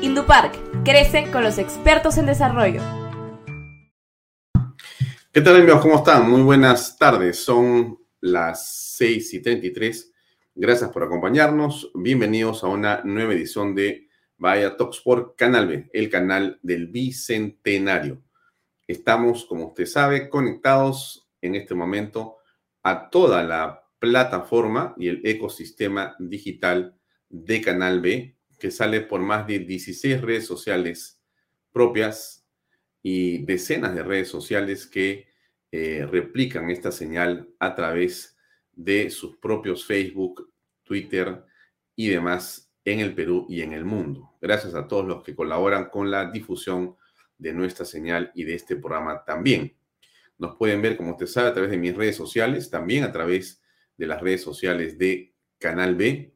Indupark Crece con los expertos en desarrollo. ¿Qué tal amigos? ¿Cómo están? Muy buenas tardes. Son las 6 y 33. Gracias por acompañarnos. Bienvenidos a una nueva edición de Vaya Talks por Canal B, el canal del Bicentenario. Estamos, como usted sabe, conectados en este momento a toda la plataforma y el ecosistema digital de Canal B que sale por más de 16 redes sociales propias y decenas de redes sociales que eh, replican esta señal a través de sus propios Facebook, Twitter y demás en el Perú y en el mundo. Gracias a todos los que colaboran con la difusión de nuestra señal y de este programa también. Nos pueden ver, como usted sabe, a través de mis redes sociales, también a través de las redes sociales de Canal B,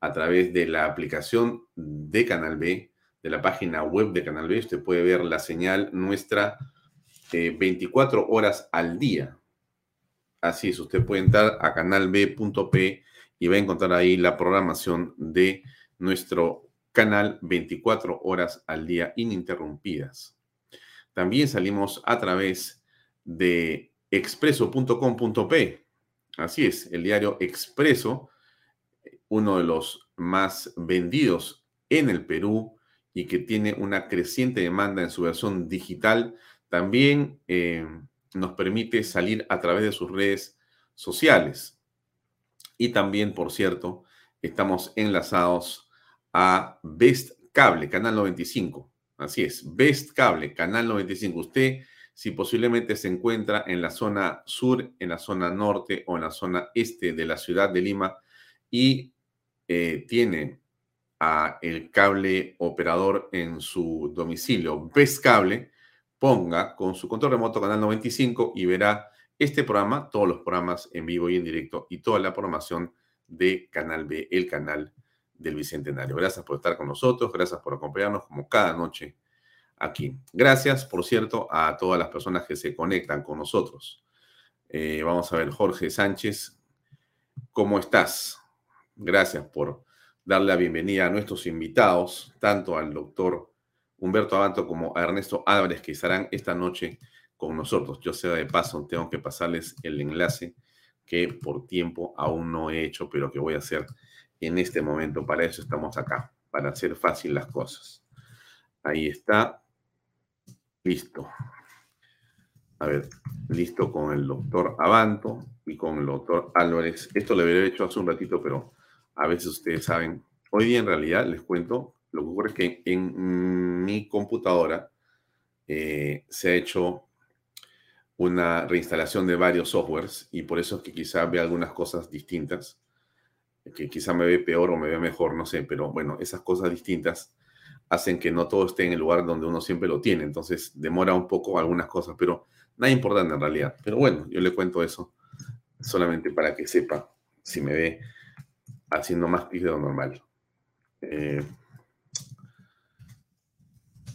a través de la aplicación de Canal B, de la página web de Canal B. Usted puede ver la señal nuestra 24 eh, horas al día. Así es, usted puede entrar a canalb.p y va a encontrar ahí la programación de nuestro canal 24 horas al día ininterrumpidas. También salimos a través de expreso.com.p. Así es, el diario Expreso uno de los más vendidos en el Perú y que tiene una creciente demanda en su versión digital, también eh, nos permite salir a través de sus redes sociales. Y también, por cierto, estamos enlazados a Best Cable, Canal 95. Así es, Best Cable, Canal 95. Usted, si posiblemente se encuentra en la zona sur, en la zona norte o en la zona este de la ciudad de Lima y eh, tiene a el cable operador en su domicilio, Best Cable, ponga con su control remoto Canal 95 y verá este programa, todos los programas en vivo y en directo y toda la programación de Canal B, el canal del Bicentenario. Gracias por estar con nosotros, gracias por acompañarnos como cada noche aquí. Gracias, por cierto, a todas las personas que se conectan con nosotros. Eh, vamos a ver, Jorge Sánchez, ¿cómo estás? Gracias por darle la bienvenida a nuestros invitados, tanto al doctor Humberto Abanto como a Ernesto Álvarez, que estarán esta noche con nosotros. Yo sé de paso, tengo que pasarles el enlace que por tiempo aún no he hecho, pero que voy a hacer en este momento. Para eso estamos acá, para hacer fácil las cosas. Ahí está. Listo. A ver, listo con el doctor Abanto y con el doctor Álvarez. Esto lo había hecho hace un ratito, pero a veces ustedes saben, hoy día en realidad les cuento, Lo que ocurre que en mi computadora eh, se ha hecho una reinstalación de varios softwares y por eso es que quizá ve algunas cosas distintas, que quizá me ve peor o me ve mejor, no sé, pero bueno, esas cosas distintas hacen que no todo esté en el lugar donde uno siempre lo tiene, entonces demora un poco algunas cosas, pero nada importante en realidad. Pero bueno, yo le cuento eso solamente para que sepa si me ve haciendo más clic de lo normal. Eh,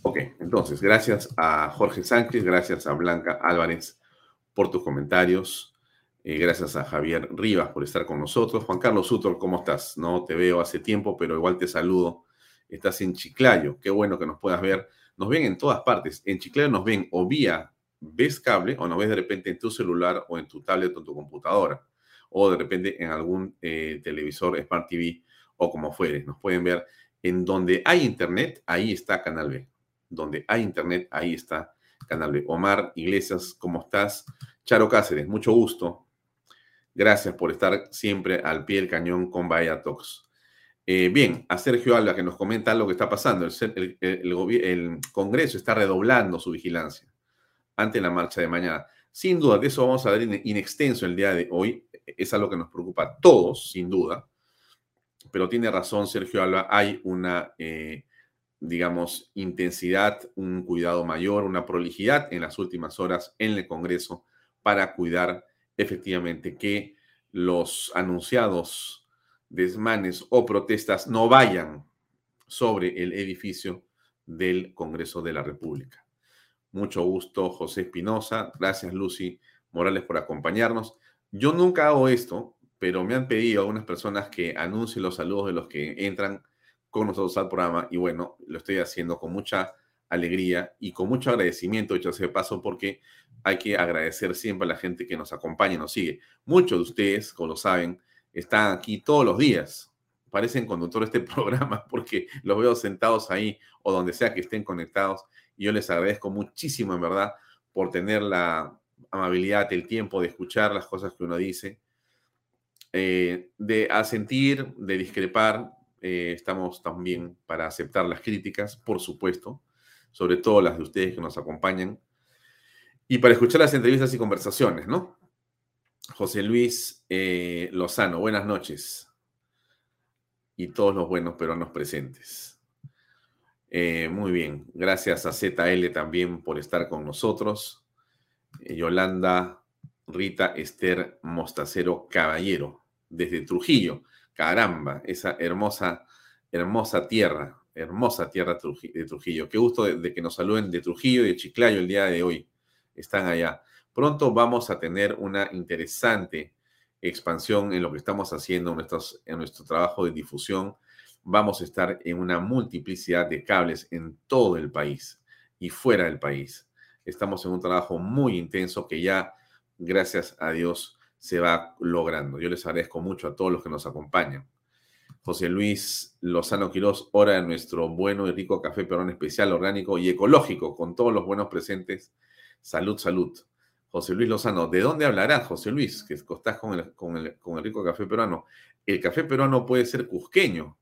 ok, entonces, gracias a Jorge Sánchez, gracias a Blanca Álvarez por tus comentarios. Eh, gracias a Javier Rivas por estar con nosotros. Juan Carlos Sutor, ¿cómo estás? No te veo hace tiempo, pero igual te saludo. Estás en Chiclayo. Qué bueno que nos puedas ver. Nos ven en todas partes. En Chiclayo nos ven o vía ves cable o nos ves de repente en tu celular o en tu tablet o en tu computadora o de repente en algún eh, televisor Smart TV o como fuere. Nos pueden ver en donde hay internet, ahí está Canal B. Donde hay internet, ahí está Canal B. Omar Iglesias, ¿cómo estás? Charo Cáceres, mucho gusto. Gracias por estar siempre al pie del cañón con Bahía Talks. Eh, bien, a Sergio Alba que nos comenta lo que está pasando. El, el, Congreso está redoblando su vigilancia ante la marcha de mañana. Sin duda, de eso vamos a ver in extenso el día de hoy. Es algo que nos preocupa a todos, sin duda. Pero tiene razón Sergio Alba, hay una, eh, digamos, intensidad, un cuidado mayor, una prolijidad en las últimas horas en el Congreso para cuidar efectivamente que los anunciados desmanes o protestas no vayan sobre el edificio del Congreso de la República. Mucho gusto, José Espinosa. Gracias, Lucy Morales, por acompañarnos. Yo nunca hago esto, pero me han pedido algunas personas que anuncie los saludos de los que entran con nosotros al programa y bueno, lo estoy haciendo con mucha alegría y con mucho agradecimiento, hecho ese paso, porque hay que agradecer siempre a la gente que nos acompaña y nos sigue. Muchos de ustedes, como lo saben, están aquí todos los días. Parecen conductores de este programa porque los veo sentados ahí o donde sea que estén conectados yo les agradezco muchísimo, en verdad, por tener la amabilidad, el tiempo de escuchar las cosas que uno dice, eh, de asentir, de discrepar. Eh, estamos también para aceptar las críticas, por supuesto, sobre todo las de ustedes que nos acompañan, y para escuchar las entrevistas y conversaciones, ¿no? José Luis eh, Lozano, buenas noches. Y todos los buenos peruanos presentes. Eh, muy bien, gracias a ZL también por estar con nosotros. Eh, Yolanda Rita Esther Mostacero Caballero, desde Trujillo. Caramba, esa hermosa, hermosa tierra, hermosa tierra de Trujillo. Qué gusto de, que nos saluden de Trujillo y de Chiclayo el día de hoy. Están allá. Pronto vamos a tener una interesante expansión en lo que estamos haciendo en, en nuestro trabajo de difusión vamos a estar en una multiplicidad de cables en todo el país y fuera del país. Estamos en un trabajo muy intenso que ya, gracias a Dios, se va logrando. Yo les agradezco mucho a todos los que nos acompañan. José Luis Lozano Quirós, hora de nuestro bueno y rico café perón especial, orgánico y ecológico, con todos los buenos presentes. Salud, salud. José Luis Lozano, ¿de dónde hablarás, José Luis? Que estás con el, con el, con el rico café peruano. El café peruano puede ser cusqueño,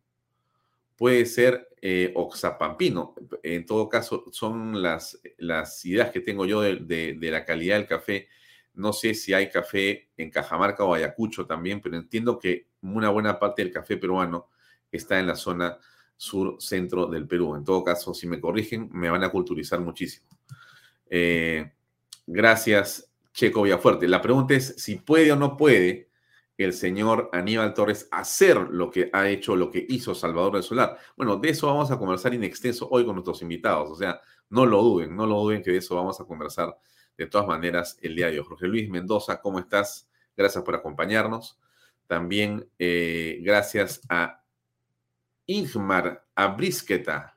puede ser eh, oxapampino. En todo caso, son las, las ideas que tengo yo de, la calidad del café. No sé si hay café en Cajamarca o Ayacucho también, pero entiendo que una buena parte del café peruano está en la zona sur-centro del Perú. En todo caso, si me corrigen, me van a culturizar muchísimo. Eh, gracias, Checo Villafuerte. La pregunta es si puede o no puede el señor Aníbal Torres hacer lo que ha hecho, lo que hizo Salvador del Solar. Bueno, de eso vamos a conversar en extenso hoy con nuestros invitados. O sea, no lo duden, no lo duden que de eso vamos a conversar de todas maneras el día de hoy. Jorge Luis Mendoza, ¿cómo estás? Gracias por acompañarnos. También eh, gracias a Ingmar Abrisqueta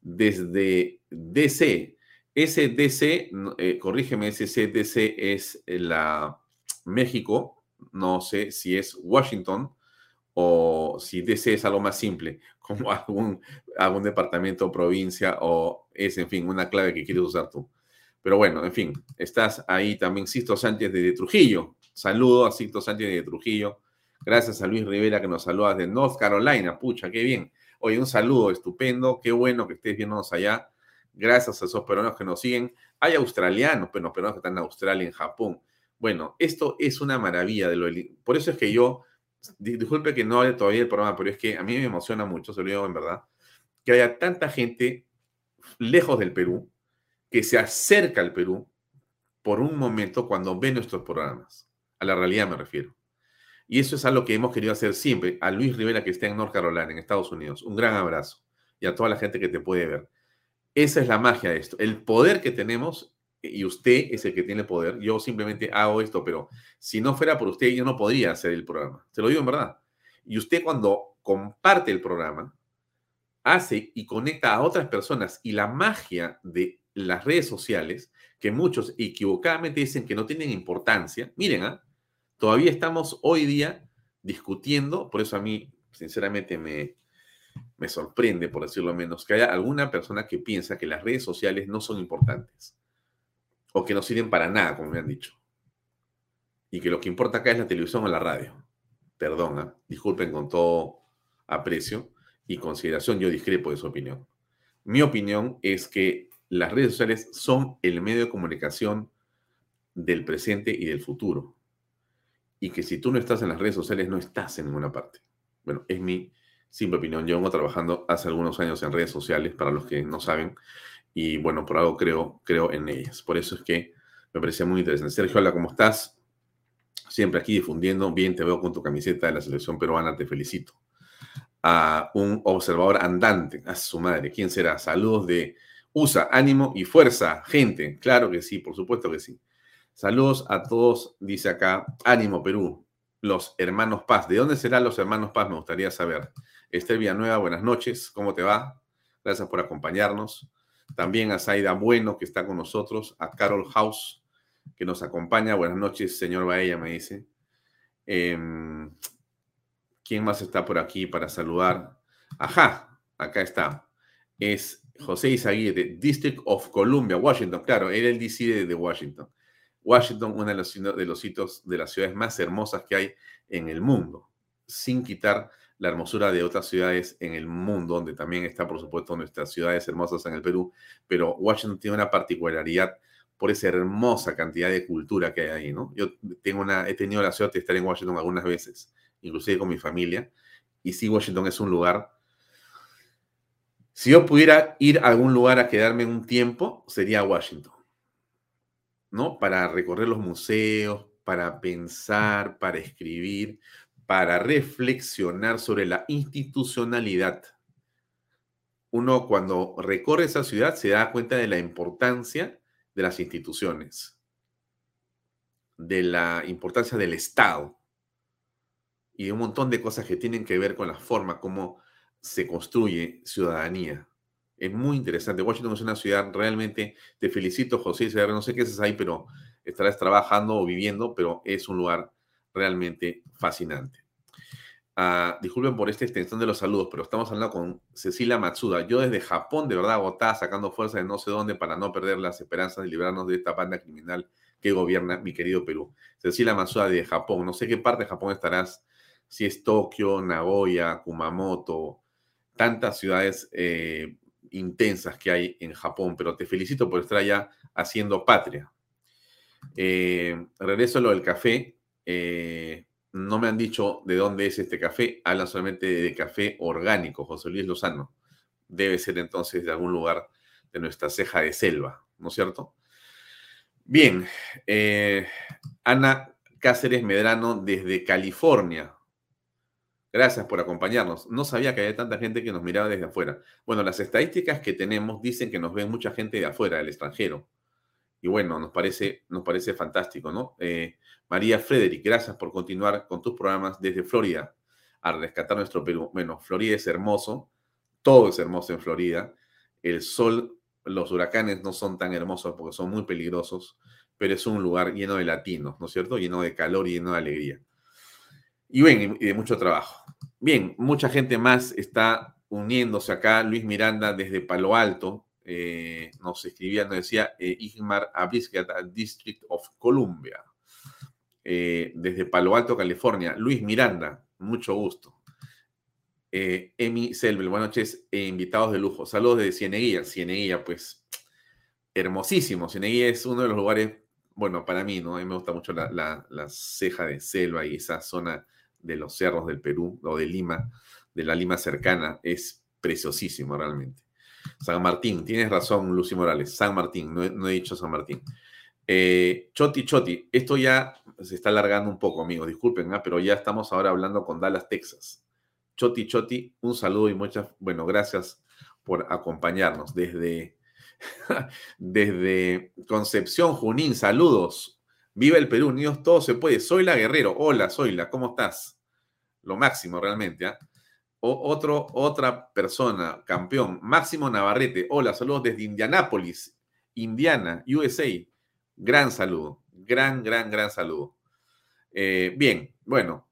desde DC. SDC, eh, corrígeme, SCDC es la México, no sé si es Washington o si DC es algo más simple, como algún, algún departamento o provincia o es, en fin, una clave que quieres usar tú. Pero bueno, en fin, estás ahí también Sisto Sánchez de Trujillo. Saludo a Sisto Sánchez de Trujillo. Gracias a Luis Rivera que nos saluda de North Carolina. Pucha, qué bien. Oye, un saludo estupendo, qué bueno que estés viéndonos allá. Gracias a esos peruanos que nos siguen. Hay australianos, pero los peruanos que están en Australia, en Japón. Bueno, esto es una maravilla de lo Por eso es que yo, disculpe que no hable todavía el programa, pero es que a mí me emociona mucho, se lo digo en verdad, que haya tanta gente lejos del Perú que se acerca al Perú por un momento cuando ve nuestros programas. A la realidad me refiero. Y eso es algo que hemos querido hacer siempre. A Luis Rivera, que está en North Carolina, en Estados Unidos, un gran abrazo. Y a toda la gente que te puede ver. Esa es la magia de esto. El poder que tenemos, y usted es el que tiene poder. Yo simplemente hago esto, pero si no fuera por usted, yo no podría hacer el programa. Se lo digo en verdad. Y usted cuando comparte el programa, hace y conecta a otras personas. Y la magia de las redes sociales, que muchos equivocadamente dicen que no tienen importancia. Miren, ¿ah? Todavía estamos hoy día discutiendo, por eso a mí, sinceramente, me, me sorprende, por decirlo menos, que haya alguna persona que piensa que las redes sociales no son importantes o que no sirven para nada, como me han dicho. Y que lo que importa acá es la televisión o la radio. Perdona, ¿ah? disculpen con todo aprecio y consideración, yo discrepo de su opinión. Mi opinión es que las redes sociales son el medio de comunicación del presente y del futuro y que si tú no estás en las redes sociales no estás en ninguna parte. Bueno, es mi simple opinión. Yo vengo trabajando hace algunos años en redes sociales, para los que no saben, y bueno, por algo creo, creo en ellas. Por eso es que me parece muy interesante. Sergio, hola, ¿cómo estás? Siempre aquí difundiendo. Bien, te veo con tu camiseta de la selección peruana, te felicito. A un observador andante, a su madre, ¿quién será? Saludos de USA, ánimo y fuerza, gente. Claro que sí, por supuesto que sí. Saludos a todos, dice acá, ánimo Perú, los hermanos Paz. ¿De dónde serán los hermanos Paz? Me gustaría saber. Esther Villanueva, buenas noches, ¿cómo te va? Gracias por acompañarnos. También a Zaida Bueno, que está con nosotros, a Carol House, que nos acompaña. Buenas noches, señor Baella, me dice. Em, ¿Quién más está por aquí para saludar? Ajá, acá está. Es José Izaguirre, District of Columbia, Washington. Claro, era el DC de Washington. Washington, uno de los, de los sitios de las ciudades más hermosas que hay en el mundo, sin quitar la hermosura de otras ciudades en el mundo, donde también está, por supuesto, nuestras ciudades hermosas en el Perú, pero Washington tiene una particularidad por esa hermosa cantidad de cultura que hay ahí, ¿no? Yo tengo una, he tenido la suerte de estar en Washington algunas veces, inclusive con mi familia, y sí, Washington es un lugar... Si yo pudiera ir a algún lugar a quedarme un tiempo, sería Washington. ¿no? Para recorrer los museos, para pensar, para escribir, para reflexionar sobre la institucionalidad. Uno cuando recorre esa ciudad se da cuenta de la importancia de las instituciones, de la importancia del Estado y de un montón de cosas que tienen que ver con la forma como se construye ciudadanía. Es muy interesante. Washington es una ciudad realmente, te felicito José, no sé qué haces ahí, pero estarás trabajando o viviendo, pero es un lugar realmente fascinante. Uh, disculpen por esta extensión de los saludos, pero estamos hablando con Cecilia Matsuda. Yo desde Japón, de verdad, agotada, sacando fuerza de no sé dónde para no perder las esperanzas de librarnos de esta banda criminal que gobierna mi querido Perú. Cecilia Matsuda de Japón. No sé qué parte de Japón estarás, si es Tokio, Nagoya, Kumamoto, tantas ciudades eh, intensas que hay en Japón, pero te felicito por estar allá haciendo patria. Eh, regreso a lo del café. Eh, no me han dicho de dónde es este café, hablan solamente de café orgánico, José Luis Lozano. Debe ser entonces de algún lugar de nuestra ceja de selva, ¿no es cierto? Bien, eh, Ana Cáceres Medrano desde California. Gracias por acompañarnos. No sabía que había tanta gente que nos miraba desde afuera. Bueno, las estadísticas que tenemos dicen que nos ven mucha gente de afuera, del extranjero. Y bueno, nos parece, nos parece fantástico, ¿no? Eh, María Frederick, gracias por continuar con tus programas desde Florida a rescatar nuestro Perú. Bueno, Florida es hermoso, todo es hermoso en Florida. El sol, los huracanes no son tan hermosos porque son muy peligrosos, pero es un lugar lleno de latinos, ¿no es cierto? Lleno de calor y lleno de alegría y bien, y de mucho trabajo. Bien, mucha gente más está uniéndose acá. Luis Miranda desde Palo Alto eh, nos escribía, nos decía eh, Igmar Abiscat, District of Columbia, eh, desde Palo Alto, California. Luis Miranda, mucho gusto. Eh, Emi Selbel, buenas noches, invitados de lujo. Saludos de Cieneguía. Cieneguía, pues, hermosísimo. Cieneguía es uno de los lugares, bueno, para mí, ¿no? A mí me gusta mucho la, la ceja de selva y esa zona de los cerros del Perú o de Lima, de la Lima cercana. Es preciosísimo realmente. San Martín, tienes razón, Lucy Morales. San Martín, no he, dicho San Martín. Eh, choti, Choti, esto ya se está alargando un poco, amigos, disculpen, ¿ah? pero ya estamos ahora hablando con Dallas, Texas. Choti, Choti, un saludo y muchas, bueno, gracias por acompañarnos desde, desde Concepción, Junín, saludos. Viva el Perú, Unidos, todo se puede. Soy la Guerrero, hola, soy la, ¿cómo estás? Lo máximo realmente, ¿ah? Otro, otra persona, campeón, Máximo Navarrete. Hola, saludos desde Indianápolis, Indiana, USA. Gran saludo, gran, gran, gran saludo. Eh, bien, bueno,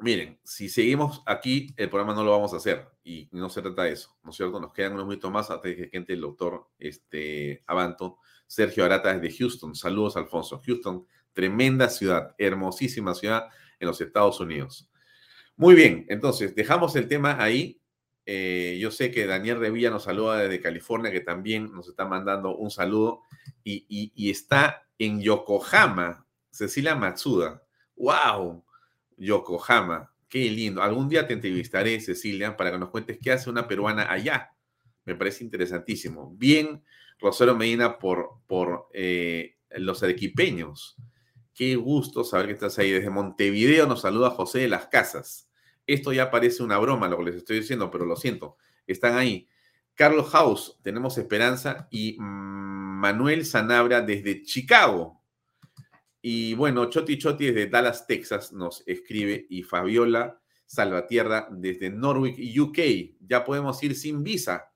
miren, si seguimos aquí, el programa no lo vamos a hacer y no se trata de eso, ¿no es cierto? Nos quedan unos minutos más hasta que entre el doctor este, Abanto. Sergio Arata desde Houston. Saludos, Alfonso. Houston, tremenda ciudad, hermosísima ciudad en los Estados Unidos. Muy bien, entonces dejamos el tema ahí. Eh, yo sé que Daniel Revilla nos saluda desde California, que también nos está mandando un saludo y, está en Yokohama, Cecilia Matsuda. ¡Wow! Yokohama, qué lindo. Algún día te entrevistaré, Cecilia, para que nos cuentes qué hace una peruana allá. Me parece interesantísimo. Bien, Rosario Medina, por, por eh, los arequipeños. Qué gusto saber que estás ahí. Desde Montevideo nos saluda José de las Casas. Esto ya parece una broma lo que les estoy diciendo, pero lo siento, están ahí. Carlos House, tenemos esperanza, y Manuel Sanabra desde Chicago. Y bueno, Choti Choti desde Dallas, Texas, nos escribe, y Fabiola Salvatierra desde Norwich, UK. Ya podemos ir sin visa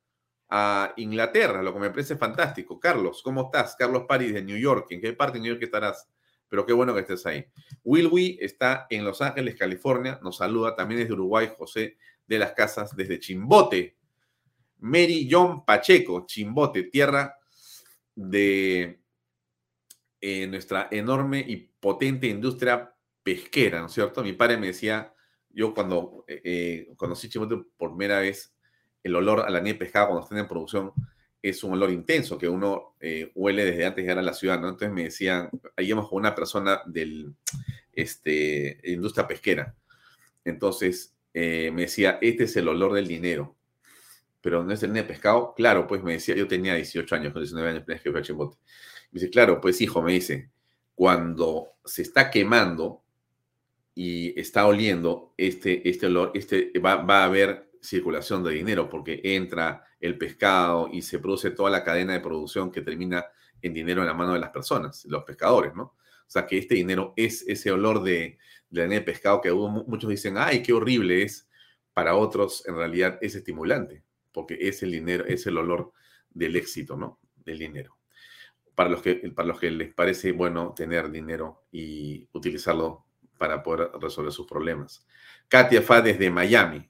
a Inglaterra, lo que me parece fantástico. Carlos, ¿cómo estás? Carlos Paris de New York. ¿En qué parte de New York estarás? Pero qué bueno que estés ahí. Wilwy está en Los Ángeles, California, nos saluda también desde Uruguay, José de las Casas, desde Chimbote. Mary John Pacheco, Chimbote, tierra de eh, nuestra enorme y potente industria pesquera, ¿no es cierto? Mi padre me decía, yo cuando eh, eh, conocí Chimbote por primera vez, el olor a la nieve pescada cuando están en producción, es un olor intenso que uno eh, huele desde antes de llegar a la ciudad, ¿no? Entonces me decían, ahí íbamos con una persona del, este, industria pesquera. Entonces eh, me decía, este es el olor del dinero. Pero no es el de pescado. Claro, pues me decía, yo tenía 18 años, con 19 años, que Chimbote. Me dice, claro, pues hijo, me dice, cuando se está quemando y está oliendo este, este olor, este, va, va a haber circulación de dinero porque entra el pescado y se produce toda la cadena de producción que termina en dinero en la mano de las personas, los pescadores, ¿no? O sea, que este dinero es ese olor de, de pescado que muchos dicen, ay, qué horrible es. Para otros, en realidad, es estimulante, porque es el dinero, es el olor del éxito, ¿no? Del dinero. Para los que, para los que les parece bueno tener dinero y utilizarlo para poder resolver sus problemas. Katia Fa desde Miami.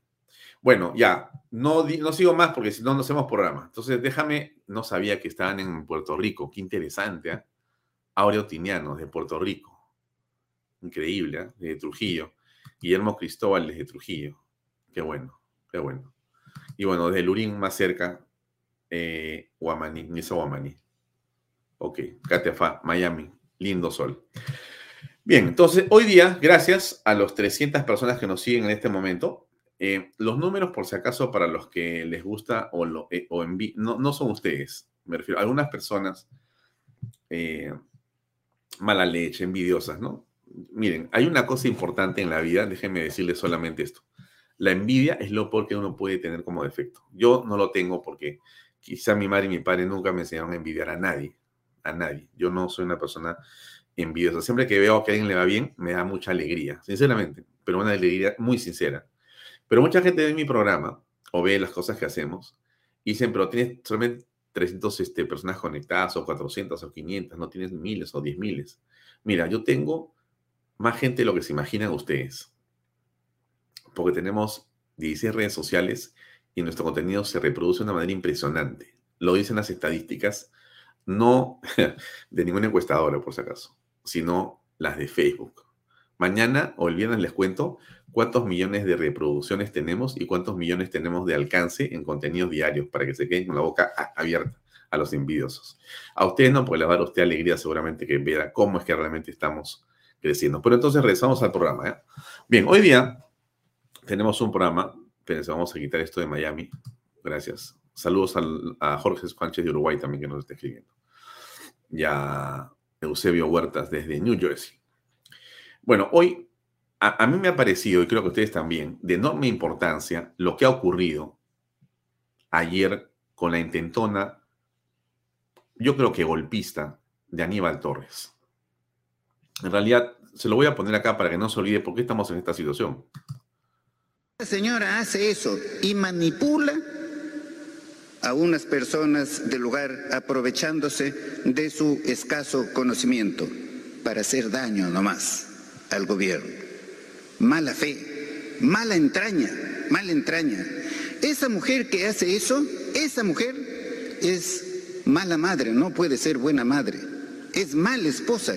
Bueno, ya, no, no sigo más porque si no, no hacemos programa. Entonces, déjame, no sabía que estaban en Puerto Rico. Qué interesante, ¿eh? Aureo Tiniano, de Puerto Rico. Increíble, ¿eh? De Trujillo. Guillermo Cristóbal, desde Trujillo. Qué bueno, qué bueno. Y bueno, desde Lurín, más cerca, Guamaní, Nisa Guamaní. Ok, Katia Miami. Lindo sol. Bien, entonces hoy día, gracias a los 300 personas que nos siguen en este momento, eh, los números, por si acaso, para los que les gusta o, lo, eh, no, son ustedes, me refiero a algunas personas eh, mala leche, envidiosas, ¿no? Miren, hay una cosa importante en la vida, déjenme decirles solamente esto. La envidia es lo peor que uno puede tener como defecto. Yo no lo tengo porque quizá mi madre y mi padre nunca me enseñaron a envidiar a nadie, a nadie. Yo no soy una persona envidiosa. Siempre que veo que a alguien le va bien, me da mucha alegría, sinceramente, pero una alegría muy sincera. Pero mucha gente ve mi programa o ve las cosas que hacemos y dicen, pero tienes solamente 300 este, personas conectadas o 400 o 500, no tienes miles o 10 miles. Mira, yo tengo más gente de lo que se imaginan ustedes. Porque tenemos 16 redes sociales y nuestro contenido se reproduce de una manera impresionante. Lo dicen las estadísticas, no de ninguna encuestadora, por si acaso, sino las de Facebook. Mañana o el les cuento cuántos millones de reproducciones tenemos y cuántos millones tenemos de alcance en contenidos diarios para que se queden con la boca abierta a los envidiosos. A ustedes no, pues les va a dar usted alegría seguramente que vea cómo es que realmente estamos creciendo. Pero entonces regresamos al programa. ¿eh? Bien, hoy día tenemos un programa. Espérense, vamos a quitar esto de Miami. Gracias. Saludos a Jorge Sánchez de Uruguay también que nos está escribiendo. Y a Eusebio Huertas desde New Jersey. Bueno, hoy a, mí me ha parecido, y creo que ustedes también, de enorme importancia lo que ha ocurrido ayer con la intentona, yo creo que golpista, de Aníbal Torres. En realidad, se lo voy a poner acá para que no se olvide por qué estamos en esta situación. La señora hace eso y manipula a unas personas del lugar aprovechándose de su escaso conocimiento para hacer daño nomás al gobierno. Mala fe, mala entraña, mala entraña. Esa mujer que hace eso, esa mujer es mala madre, no puede ser buena madre. Es mala esposa,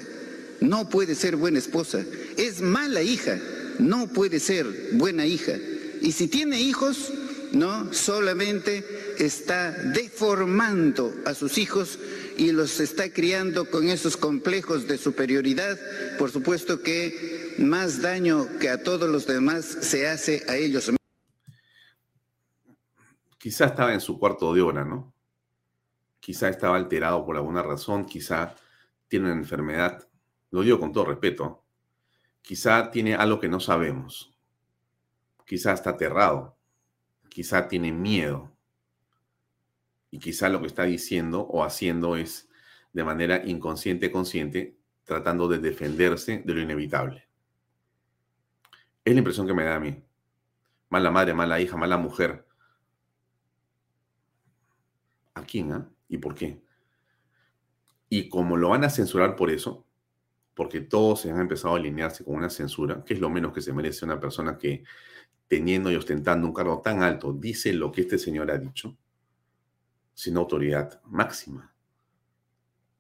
no puede ser buena esposa. Es mala hija, no puede ser buena hija. Y si tiene hijos, no solamente está deformando a sus hijos y los está criando con esos complejos de superioridad, por supuesto que más daño que a todos los demás se hace a ellos. Quizá estaba en su cuarto de hora, ¿no? Quizá estaba alterado por alguna razón, quizá tiene una enfermedad, lo digo con todo respeto, quizá tiene algo que no sabemos, quizá está aterrado, quizá tiene miedo, y quizá lo que está diciendo o haciendo es de manera inconsciente, consciente, tratando de defenderse de lo inevitable. Es la impresión que me da a mí. Mala madre, mala hija, mala mujer. ¿A quién? Ah? ¿Y por qué? Y como lo van a censurar por eso, porque todos se han empezado a alinearse con una censura, que es lo menos que se merece una persona que, teniendo y ostentando un cargo tan alto, dice lo que este señor ha dicho, sin autoridad máxima,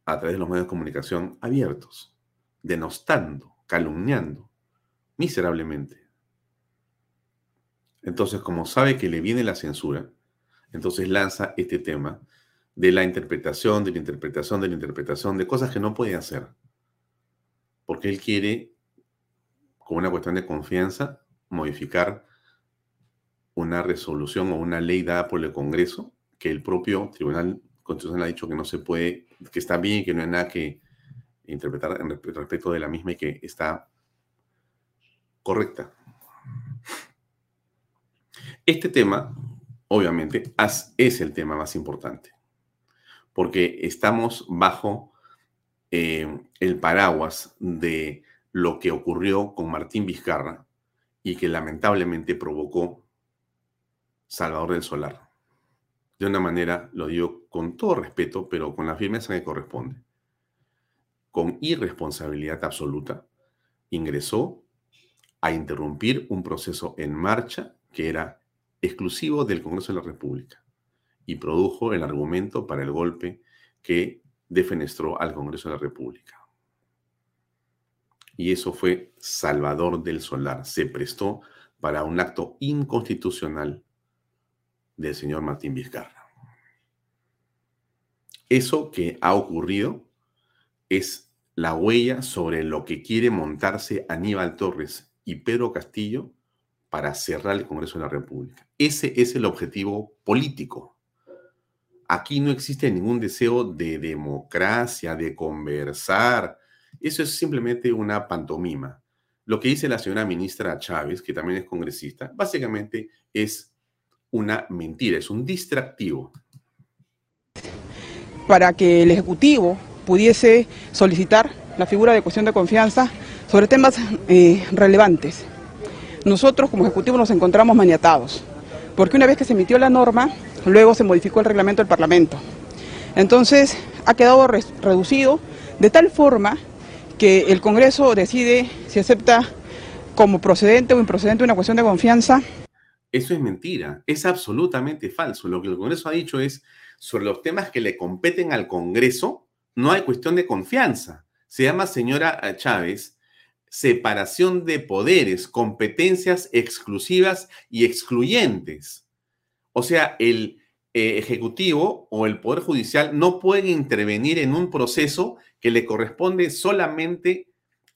a través de los medios de comunicación abiertos, denostando, calumniando, miserablemente. Entonces, como sabe que le viene la censura, entonces lanza este tema de la interpretación, de la interpretación, de la interpretación, de cosas que no puede hacer. Porque él quiere, con una cuestión de confianza, modificar una resolución o una ley dada por el Congreso que el propio Tribunal Constitucional ha dicho que no se puede, que está bien y que no hay nada que interpretar respecto de la misma y que está correcta. Este tema, obviamente, es el tema más importante, porque estamos bajo eh, el paraguas de lo que ocurrió con Martín Vizcarra y que lamentablemente provocó Salvador del Solar de una manera, lo digo con todo respeto, pero con la firmeza que corresponde, con irresponsabilidad absoluta, ingresó a interrumpir un proceso en marcha que era exclusivo del Congreso de la República y produjo el argumento para el golpe que defenestró al Congreso de la República. Y eso fue Salvador del Solar. Se prestó para un acto inconstitucional del señor Martín Vizcarra. Eso que ha ocurrido es la huella sobre lo que quiere montarse Aníbal Torres y Pedro Castillo para cerrar el Congreso de la República. Ese es el objetivo político. Aquí no existe ningún deseo de democracia, de conversar. Eso es simplemente una pantomima. Lo que dice la señora ministra Chávez, que también es congresista, básicamente es una mentira, es un distractivo. Para que el Ejecutivo pudiese solicitar la figura de cuestión de confianza sobre temas eh, relevantes. Nosotros como Ejecutivo nos encontramos maniatados, porque una vez que se emitió la norma, luego se modificó el reglamento del Parlamento. Entonces ha quedado reducido de tal forma que el Congreso decide si acepta como procedente o improcedente una cuestión de confianza eso es mentira, es absolutamente falso. Lo que el Congreso ha dicho es, sobre los temas que le competen al Congreso, no hay cuestión de confianza. Se llama señora eh, Chávez, separación de poderes, competencias exclusivas y excluyentes. O sea, el eh, Ejecutivo o el Poder Judicial no pueden intervenir en un proceso que le corresponde solamente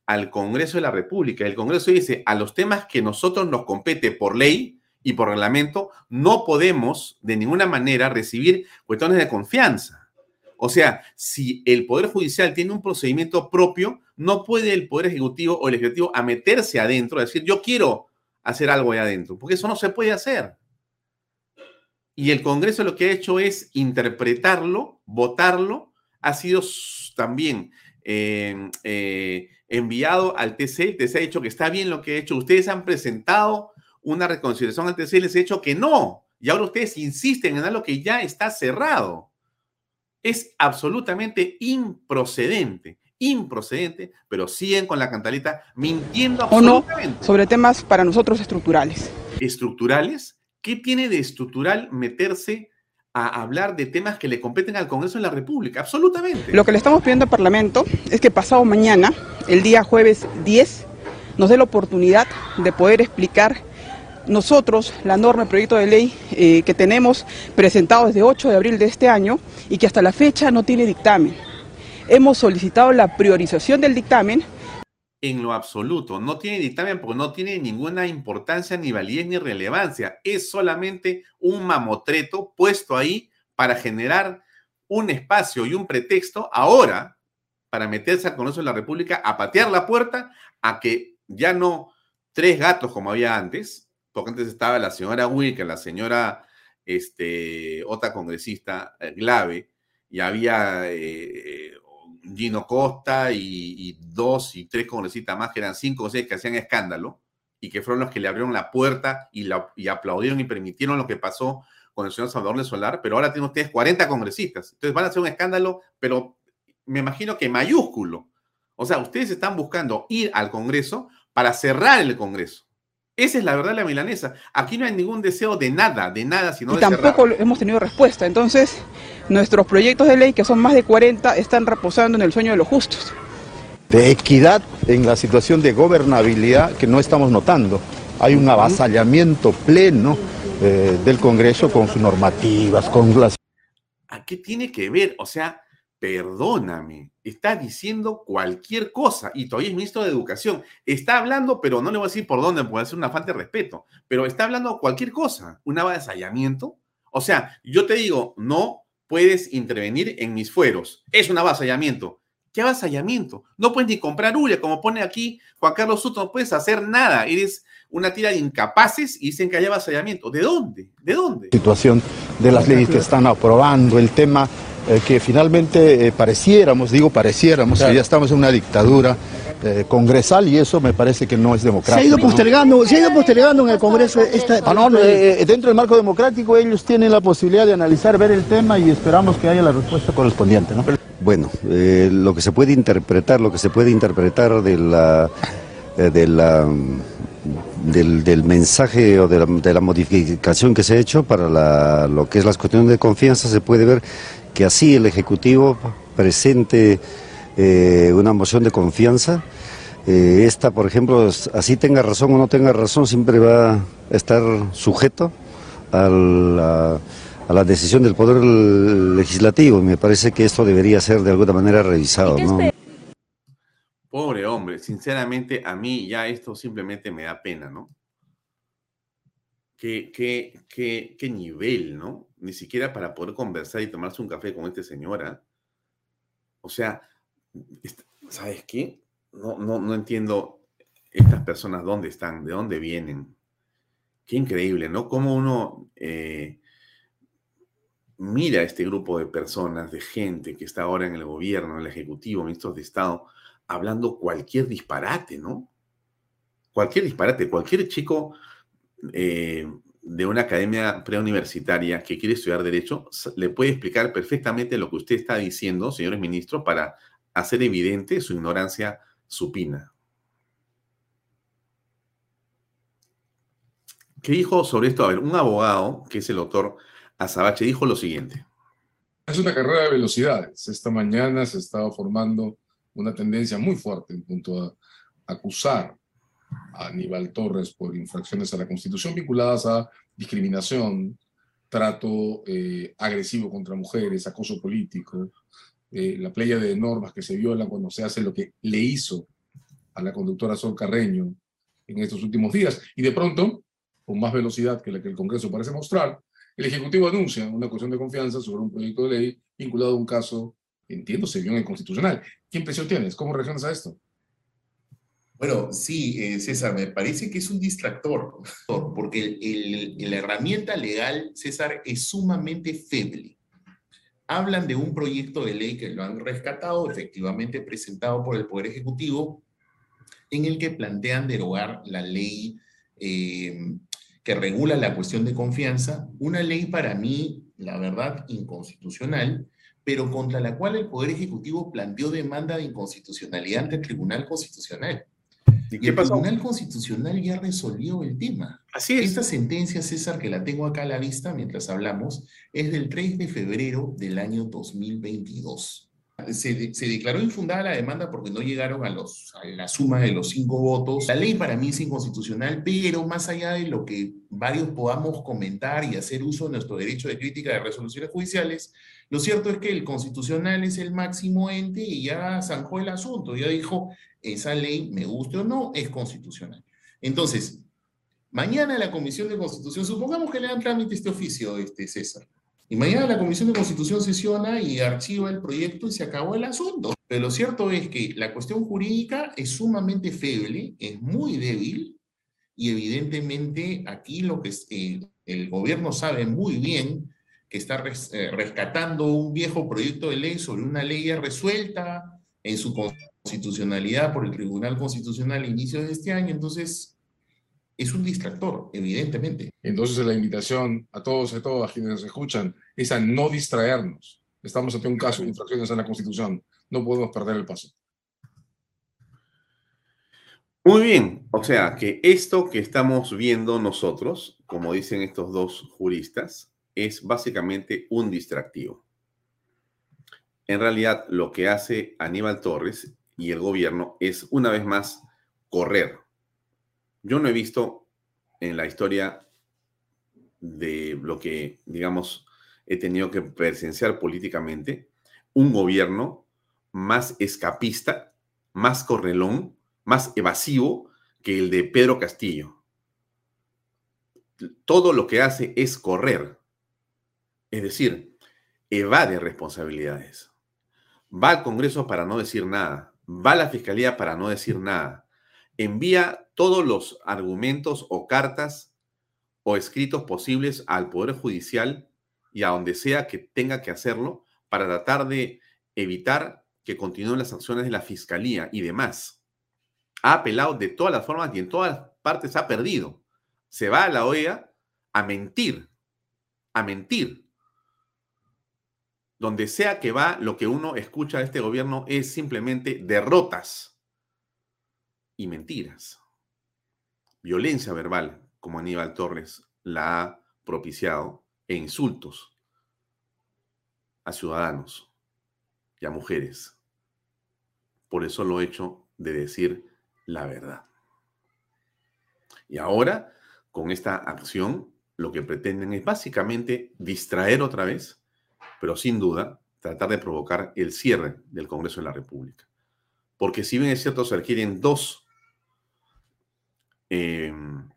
al Congreso de la República. El Congreso dice, a los temas que nosotros nos compete por ley y por reglamento, no podemos de ninguna manera recibir cuestiones de confianza. O sea, si el Poder Judicial tiene un procedimiento propio, no puede el Poder Ejecutivo o el Ejecutivo a meterse adentro, a decir, yo quiero hacer algo adentro, porque eso no se puede hacer. Y el Congreso lo que ha hecho es interpretarlo, votarlo, ha sido también eh, eh, enviado al TC, el TC ha dicho que está bien lo que ha hecho, ustedes han presentado una reconciliación TC y les ha dicho que no, y ahora ustedes insisten en algo que ya está cerrado. Es absolutamente improcedente, improcedente, pero siguen con la cantaleta mintiendo absolutamente. O no, sobre temas para nosotros estructurales. ¿Estructurales? ¿Qué tiene de estructural meterse a hablar de temas que le competen al Congreso de la República? Absolutamente. Lo que le estamos pidiendo al Parlamento es que pasado mañana, el día jueves 10, nos dé la oportunidad de poder explicar nosotros la norma, el proyecto de ley eh, que tenemos presentado desde 8 de abril de este año y que hasta la fecha no tiene dictamen. Hemos solicitado la priorización del dictamen en lo absoluto. No tiene dictamen porque no tiene ninguna importancia, ni validez, ni relevancia. Es solamente un mamotreto puesto ahí para generar un espacio y un pretexto ahora para meterse al Congreso de la República a patear la puerta a que ya no tres gatos como había antes, porque antes estaba la señora Wilke, la señora este, otra congresista, eh, Glave, y había eh, Gino Costa y, dos y tres congresistas más, que eran cinco o seis que hacían escándalo y que fueron los que le abrieron la puerta y, y aplaudieron y permitieron lo que pasó con el señor Salvador de Solar, pero ahora tienen ustedes 40 congresistas. Entonces van a hacer un escándalo, pero me imagino que mayúsculo. O sea, ustedes están buscando ir al Congreso para cerrar el Congreso. Esa es la verdad de la milanesa. Aquí no hay ningún deseo de nada, de nada, sino y tampoco hemos tenido respuesta. Entonces, nuestros proyectos de ley, que son más de 40, están reposando en el sueño de los justos. De equidad en la situación de gobernabilidad que no estamos notando. Hay un avasallamiento pleno eh, del Congreso con sus normativas, con las... ¿A qué tiene que ver? O sea, perdóname, está diciendo cualquier cosa y todavía es ministro de Educación. Está hablando, pero no le voy a decir por dónde, puede ser una falta de respeto, pero está hablando cualquier cosa, un avasallamiento. O sea, yo te digo, no puedes intervenir en mis fueros. Es un avasallamiento. ¿Qué avasallamiento? No puedes ni comprar huya, como pone aquí Juan Carlos Soto, no puedes hacer nada. Eres una tira de incapaces y dicen que hay avasallamiento. ¿De dónde? ¿De dónde? Situación de las leyes que están aprobando, el tema eh, que finalmente eh, pareciéramos, digo pareciéramos, que ya estamos en una dictadura eh, congresal y eso me parece que no es democrático. Se ha ido postergando, se ha ido postergando en el Congreso esta... Ah, no, dentro del marco democrático ellos tienen la posibilidad de analizar, ver el tema y esperamos que haya la respuesta correspondiente. ¿no? Bueno, lo que se puede interpretar, lo que se puede interpretar de la... de la del, mensaje o de la, modificación que se ha hecho para lo que es las cuestiones de confianza se puede ver que así el Ejecutivo presente eh, una moción de confianza. Eh, esta, por ejemplo, así tenga razón o no tenga razón, siempre va a estar sujeto a la, a la decisión del Poder Legislativo. Me parece que esto debería ser de alguna manera revisado. ¿no? Pobre hombre, sinceramente a mí ya esto simplemente me da pena, ¿no? Qué, qué, qué, qué nivel, ¿no? Ni siquiera para poder conversar y tomarse un café con esta señora. O sea, ¿sabes qué? No, no, no entiendo estas personas dónde están, de dónde vienen. Qué increíble, ¿no? Cómo uno eh, mira a este grupo de personas, de gente que está ahora en el gobierno, en el Ejecutivo, ministros de Estado, hablando cualquier disparate, ¿no? Cualquier disparate, cualquier chico eh, de una academia preuniversitaria que quiere estudiar derecho le puede explicar perfectamente lo que usted está diciendo, señores ministros, para hacer evidente su ignorancia supina. ¿Qué dijo sobre esto? A ver, un abogado, que es el doctor Azabache, dijo lo siguiente. Es una carrera de velocidades. Esta mañana se estaba formando una tendencia muy fuerte en punto acusar a Aníbal Torres por infracciones a la Constitución vinculadas a discriminación, trato eh, agresivo contra mujeres, acoso político, eh, la playa de normas que se violan cuando se hace lo que le hizo a la conductora Sol Carreño en estos últimos días. Y de pronto, con más velocidad que la que el Congreso parece mostrar, el Ejecutivo anuncia una cuestión de confianza sobre un proyecto de ley vinculado a un caso, entiendo, se vio en el Constitucional. ¿Qué impresión tienes? ¿Cómo reaccionas a esto? Bueno, sí, eh, César, me parece que es un distractor, porque la herramienta legal, César, es sumamente feble. Hablan de un proyecto de ley que lo han rescatado, efectivamente presentado por el Poder Ejecutivo, en el que plantean derogar la ley eh, que regula la cuestión de confianza, una ley para mí, la verdad, inconstitucional, pero contra la cual el Poder Ejecutivo planteó demanda de inconstitucionalidad ante el Tribunal Constitucional. ¿Y, el Tribunal Constitucional ya resolvió el tema. Así es. Esta sentencia, César, que la tengo acá a la vista mientras hablamos, es del 3 de febrero del año 2022. Se, declaró infundada la demanda porque no llegaron a, a la suma de los cinco votos. La ley para mí es inconstitucional, pero más allá de lo que varios podamos comentar y hacer uso de nuestro derecho de crítica de resoluciones judiciales, lo cierto es que el constitucional es el máximo ente y ya zanjó el asunto, ya dijo, esa ley, me guste o no, es constitucional. Entonces, mañana la Comisión de Constitución, supongamos que le dan trámite este oficio, este César, y mañana la Comisión de Constitución sesiona y archiva el proyecto y se acabó el asunto. Pero lo cierto es que la cuestión jurídica es sumamente feble, es muy débil, y evidentemente aquí lo que eh, el gobierno sabe muy bien que está eh, rescatando un viejo proyecto de ley sobre una ley resuelta en su constitucionalidad por el Tribunal Constitucional a inicio de este año, entonces es un distractor, evidentemente. Entonces la invitación a todos y a todas quienes nos escuchan es a no distraernos. Estamos ante un caso de infracciones a la Constitución. No podemos perder el paso. Muy bien, o sea que esto que estamos viendo nosotros, como dicen estos dos juristas, es básicamente un distractivo. En realidad, lo que hace Aníbal Torres y el gobierno es, una vez más, correr. Yo no he visto en la historia de lo que, digamos, he tenido que presenciar políticamente, un gobierno más escapista, más correlón, más evasivo que el de Pedro Castillo. Todo lo que hace es correr. Es decir, evade responsabilidades. Va al Congreso para no decir nada. Va a la Fiscalía para no decir nada. Envía todos los argumentos o cartas o escritos posibles al Poder Judicial y a donde sea que tenga que hacerlo para tratar de evitar que continúen las acciones de la Fiscalía y demás. Ha apelado de todas las formas y en todas partes ha perdido. Se va a la OEA a mentir, a mentir donde sea que va, lo que uno escucha de este gobierno es simplemente derrotas y mentiras. Violencia verbal, como Aníbal Torres la ha propiciado, e insultos a ciudadanos y a mujeres por eso lo hecho de decir la verdad. Y ahora, con esta acción, lo que pretenden es básicamente distraer otra vez pero sin duda tratar de provocar el cierre del Congreso de la República. Porque si bien es cierto, se requieren dos em,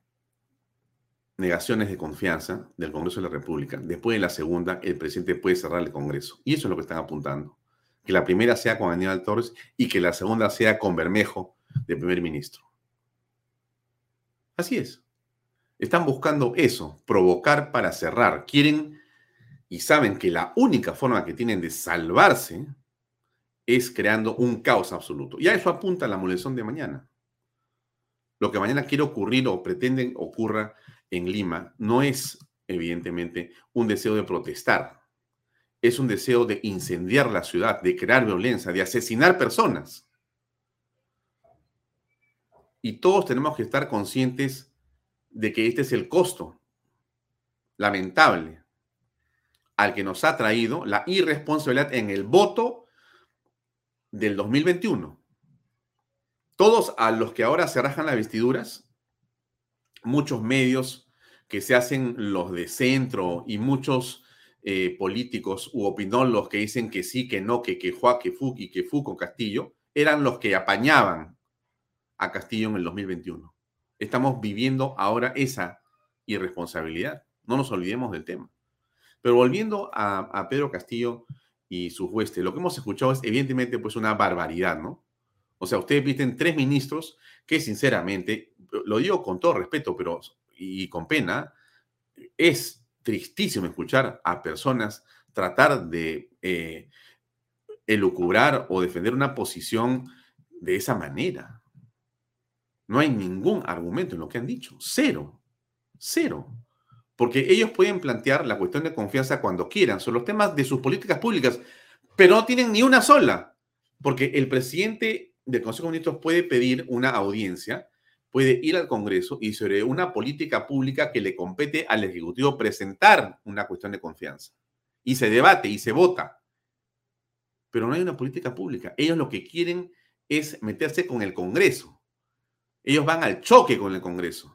negaciones de confianza del Congreso de la República, después de la segunda, el presidente puede cerrar el Congreso. Y eso es lo que están apuntando. Que la primera sea con Aníbal Torres y que la segunda sea con Bermejo de primer ministro. Así es. Están buscando eso, provocar para cerrar. Quieren y saben que la única forma que tienen de salvarse es creando un caos absoluto. Y a eso apunta la molesón de mañana. Lo que mañana quiere ocurrir o pretenden ocurra en Lima no es, evidentemente, un deseo de protestar. Es un deseo de incendiar la ciudad, de crear violencia, de asesinar personas. Y todos tenemos que estar conscientes de que este es el costo lamentable al que nos ha traído la irresponsabilidad en el voto del 2021. Todos a los que ahora se rajan las vestiduras, muchos medios que se hacen los de centro y muchos eh, políticos u opinólogos que dicen que sí, que no, que que Juá, que Fu y que Fu con Castillo, eran los que apañaban a Castillo en el 2021. Estamos viviendo ahora esa irresponsabilidad. No nos olvidemos del tema. Pero volviendo a, Pedro Castillo y sus huestes, lo que hemos escuchado es evidentemente pues una barbaridad, ¿no? O sea, ustedes visten tres ministros que sinceramente, lo digo con todo respeto, pero y con pena, es tristísimo escuchar a personas tratar de eh, elucubrar o defender una posición de esa manera. No hay ningún argumento en lo que han dicho. Cero. Cero. Porque ellos pueden plantear la cuestión de confianza cuando quieran sobre los temas de sus políticas públicas, pero no tienen ni una sola. Porque el presidente del Consejo de Ministros puede pedir una audiencia, puede ir al Congreso y sobre una política pública que le compete al Ejecutivo presentar una cuestión de confianza. Y se debate y se vota. Pero no hay una política pública. Ellos lo que quieren es meterse con el Congreso. Ellos van al choque con el Congreso.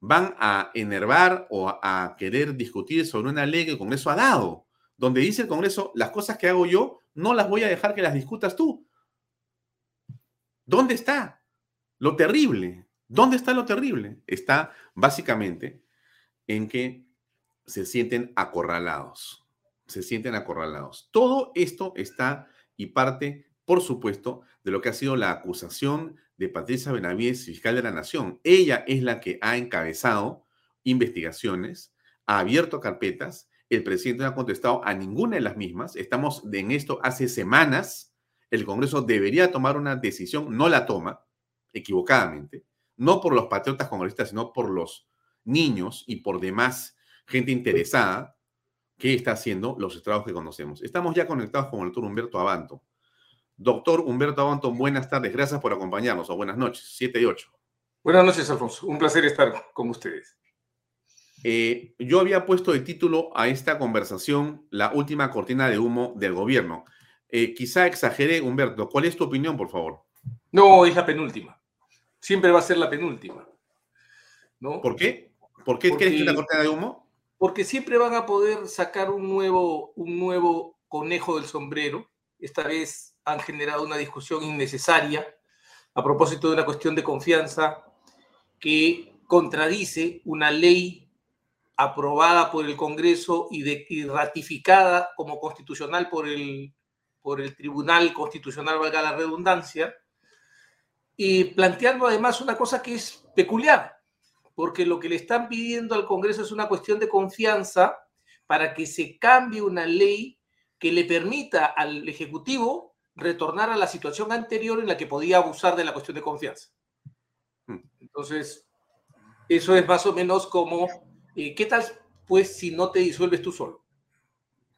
Van a enervar o a querer discutir sobre una ley que el Congreso ha dado, donde dice el Congreso, las cosas que hago yo no las voy a dejar que las discutas tú. ¿Dónde está lo terrible? ¿Dónde está lo terrible? Está básicamente en que se sienten acorralados. Se sienten acorralados. Todo esto está y parte, por supuesto, de lo que ha sido la acusación de Patricia Benavides, fiscal de la Nación. Ella es la que ha encabezado investigaciones, ha abierto carpetas. El presidente no ha contestado a ninguna de las mismas. Estamos en esto hace semanas el Congreso debería tomar una decisión, no la toma, equivocadamente, no por los patriotas congresistas, sino por los niños y por demás gente interesada que está haciendo los estragos que conocemos. Estamos ya conectados con el doctor Humberto Abanto. Doctor Humberto Abanto, buenas tardes, gracias por acompañarnos, o buenas noches, 7 y 8. Buenas noches, Alfonso, un placer estar con ustedes. Eh, yo había puesto de título a esta conversación la última cortina de humo del gobierno. Eh, quizá exageré, Humberto. ¿Cuál es tu opinión, por favor? No, es la penúltima. Siempre va a ser la penúltima. ¿no? ¿Por qué? ¿Por qué crees que es una cortina de humo? Porque siempre van a poder sacar un nuevo, un nuevo conejo del sombrero. Esta vez han generado una discusión innecesaria a propósito de una cuestión de confianza que contradice una ley aprobada por el Congreso y, de, y ratificada como constitucional por el por el Tribunal Constitucional, valga la redundancia, y planteando además una cosa que es peculiar, porque lo que le están pidiendo al Congreso es una cuestión de confianza para que se cambie una ley que le permita al Ejecutivo retornar a la situación anterior en la que podía abusar de la cuestión de confianza. Hmm. Entonces, eso es más o menos como, eh, ¿qué tal pues si no te disuelves tú solo?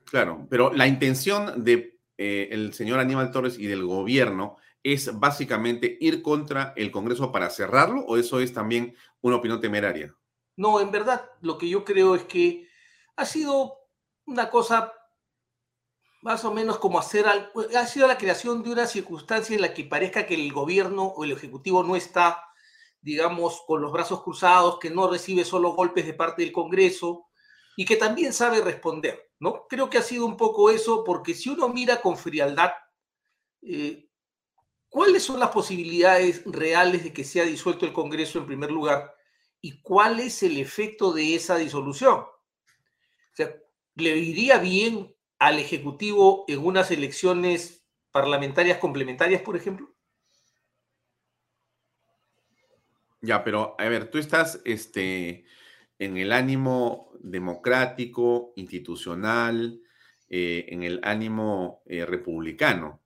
Claro, pero la intención de eh, el señor Aníbal Torres y del gobierno es básicamente ir contra el Congreso para cerrarlo o eso es también una opinión temeraria? No, en verdad lo que yo creo es que ha sido una cosa más o menos como hacer algo, ha sido la creación de una circunstancia en la que parezca que el gobierno o el ejecutivo no está, digamos, con los brazos cruzados, que no recibe solo golpes de parte del Congreso y que también sabe responder. ¿No? Creo que ha sido un poco eso, porque si uno mira con frialdad, eh, ¿cuáles son las posibilidades reales de que sea disuelto el Congreso en primer lugar? ¿Y cuál es el efecto de esa disolución? O sea, ¿le iría bien al Ejecutivo en unas elecciones parlamentarias complementarias, por ejemplo? Ya, pero a ver, tú estás este, en el ánimo democrático, institucional, eh, en el ánimo eh, republicano.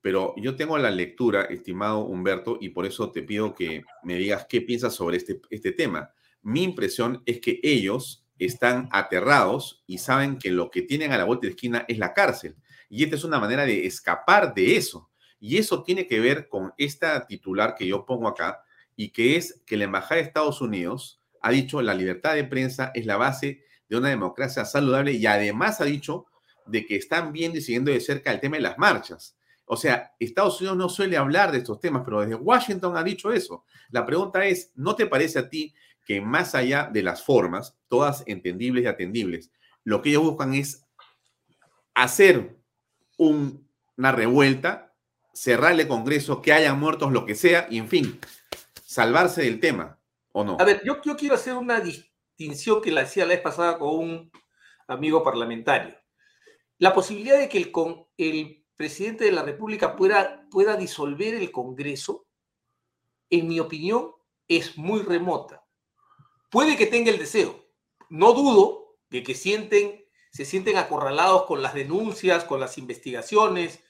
Pero yo tengo la lectura, estimado Humberto, y por eso te pido que me digas qué piensas sobre este, este tema. Mi impresión es que ellos están aterrados y saben que lo que tienen a la vuelta de esquina es la cárcel. Y esta es una manera de escapar de eso. Y eso tiene que ver con esta titular que yo pongo acá, y que es que la Embajada de Estados Unidos ha dicho la libertad de prensa es la base de una democracia saludable y además ha dicho de que están bien siguiendo de cerca el tema de las marchas. O sea, Estados Unidos no suele hablar de estos temas, pero desde Washington ha dicho eso. La pregunta es, ¿no te parece a ti que más allá de las formas, todas entendibles y atendibles, lo que ellos buscan es hacer una revuelta, cerrarle Congreso, que haya muertos, lo que sea, y en fin, salvarse del tema, A ver, yo, quiero hacer una distinción que la hacía la vez pasada con un amigo parlamentario. La posibilidad de que el presidente de la República pueda, pueda disolver el Congreso, en mi opinión, es muy remota. Puede que tenga el deseo. No dudo de que sienten, se sienten acorralados con las denuncias, con las investigaciones,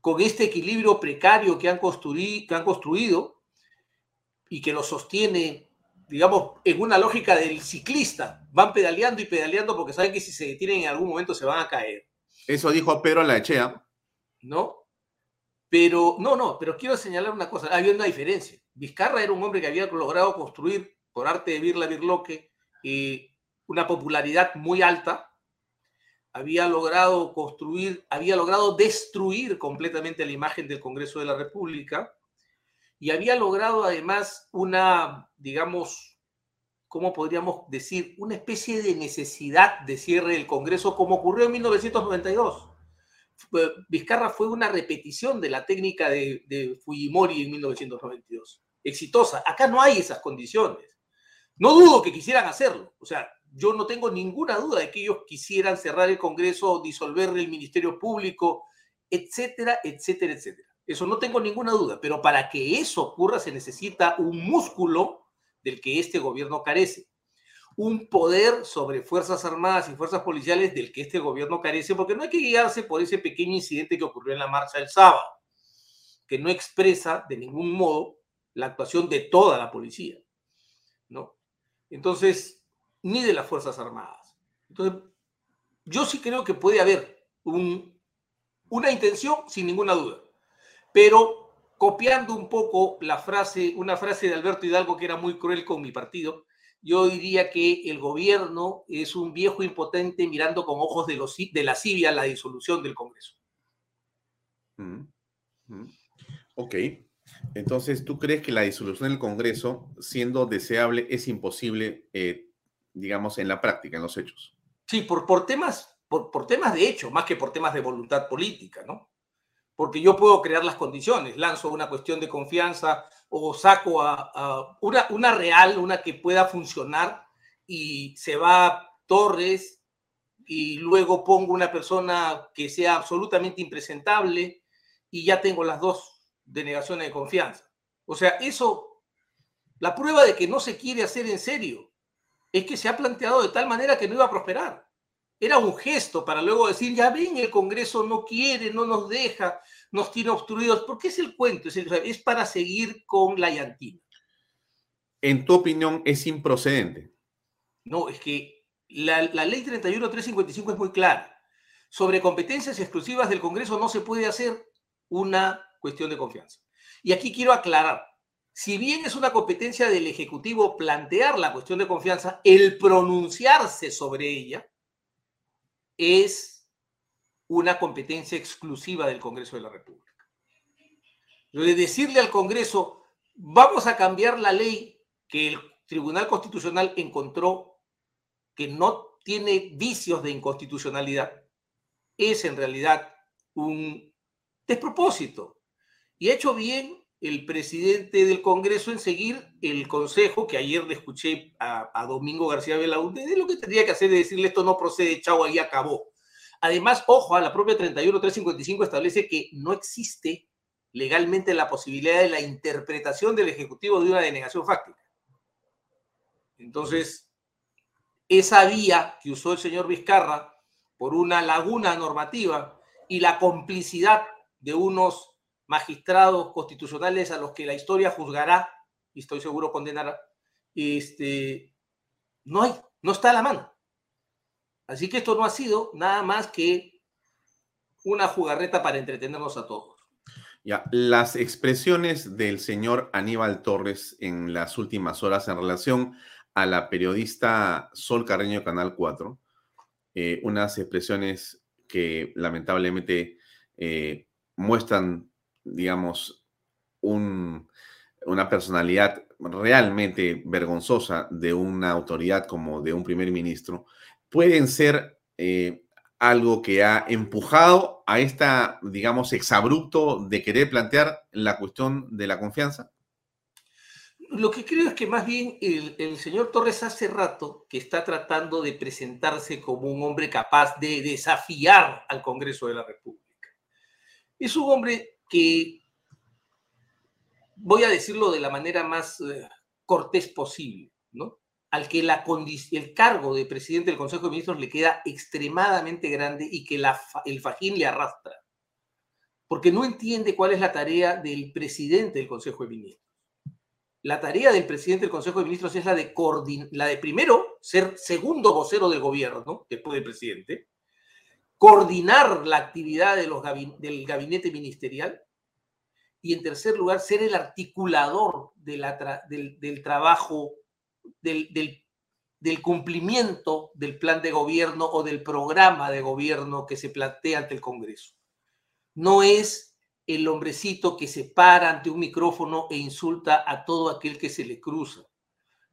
con este equilibrio precario que han, construido, que han construido y que lo sostiene, digamos, en una lógica del ciclista. Van pedaleando y pedaleando porque saben que si se detienen en algún momento se van a caer. Eso dijo Pedro Laechea. ¿No? Pero, no, no, pero quiero señalar una cosa. Había una diferencia. Vizcarra era un hombre que había logrado construir, por arte de Virla Virloque, eh, una popularidad muy alta. Había logrado construir, había logrado destruir completamente la imagen del Congreso de la República y había logrado además una, digamos, ¿cómo podríamos decir? Una especie de necesidad de cierre del Congreso como ocurrió en 1992. Vizcarra fue una repetición de la técnica de, Fujimori en 1992. Exitosa. Acá no hay esas condiciones. No dudo que quisieran hacerlo. O sea, yo no tengo ninguna duda de que ellos quisieran cerrar el Congreso, disolver el Ministerio Público, etcétera, etcétera, etcétera. Eso no tengo ninguna duda. Pero para que eso ocurra se necesita un músculo del que este gobierno carece un poder sobre Fuerzas Armadas y Fuerzas Policiales del que este gobierno carece, porque no hay que guiarse por ese pequeño incidente que ocurrió en la marcha del sábado, que no expresa de ningún modo la actuación de toda la policía, ¿no? Entonces, ni de las Fuerzas Armadas. Entonces, yo sí creo que puede haber un, una intención, sin ninguna duda, pero copiando un poco la frase, una frase de Alberto Hidalgo que era muy cruel con mi partido, yo diría que el gobierno es un viejo impotente mirando con ojos de, los, de lascivia la disolución del Congreso. Mm, mm. Ok. Entonces, ¿tú crees que la disolución del Congreso, siendo deseable, es imposible, eh, digamos, en la práctica, en los hechos? Sí, por, por, temas, por, por temas de hecho, más que por temas de voluntad política, ¿no? Porque yo puedo crear las condiciones, lanzo una cuestión de confianza o saco a, una, una real, una que pueda funcionar y se va Torres y luego pongo una persona que sea absolutamente impresentable y ya tengo las dos denegaciones de confianza. O sea, eso, la prueba de que no se quiere hacer en serio es que se ha planteado de tal manera que no iba a prosperar. Era un gesto para luego decir, ya ven, el Congreso no quiere, no nos deja, nos tiene obstruidos. ¿Por qué es el cuento? Es, para seguir con la llantina. En tu opinión, es improcedente. No, es que la, la ley 31355 es muy clara. Sobre competencias exclusivas del Congreso no se puede hacer una cuestión de confianza. Y aquí quiero aclarar, si bien es una competencia del Ejecutivo plantear la cuestión de confianza, el pronunciarse sobre ella es una competencia exclusiva del Congreso de la República. De decirle al Congreso, vamos a cambiar la ley que el Tribunal Constitucional encontró que no tiene vicios de inconstitucionalidad, es en realidad un despropósito. Y hecho bien el presidente del Congreso en seguir el consejo que ayer le escuché a, Domingo García Belaúnde de lo que tendría que hacer es decirle esto no procede, chao, ahí acabó. Además, ojo, la propia 31355 establece que no existe legalmente la posibilidad de la interpretación del Ejecutivo de una denegación fáctica. Entonces, esa vía que usó el señor Vizcarra por una laguna normativa y la complicidad de unos magistrados constitucionales a los que la historia juzgará, y estoy seguro condenará, este, no hay, no está a la mano. Así que esto no ha sido nada más que una jugarreta para entretenernos a todos. Ya, las expresiones del señor Aníbal Torres en las últimas horas en relación a la periodista Sol Carreño Canal 4, eh, unas expresiones que lamentablemente eh, muestran, digamos, un, una personalidad realmente vergonzosa de una autoridad como de un primer ministro, pueden ser eh, algo que ha empujado a esta, digamos, exabrupto de querer plantear la cuestión de la confianza? Lo que creo es que más bien el, el, señor Torres hace rato que está tratando de presentarse como un hombre capaz de desafiar al Congreso de la República. Es un hombre que voy a decirlo de la manera más eh, cortés posible, ¿no? Al que el cargo de presidente del Consejo de Ministros le queda extremadamente grande y que el fajín le arrastra, porque no entiende cuál es la tarea del presidente del Consejo de Ministros. La tarea del presidente del Consejo de Ministros es la de la de primero ser segundo vocero del gobierno, después del presidente, coordinar la actividad de los del gabinete ministerial y en tercer lugar, ser el articulador de la del, trabajo, del, del, cumplimiento del plan de gobierno o del programa de gobierno que se plantea ante el Congreso. No es el hombrecito que se para ante un micrófono e insulta a todo aquel que se le cruza.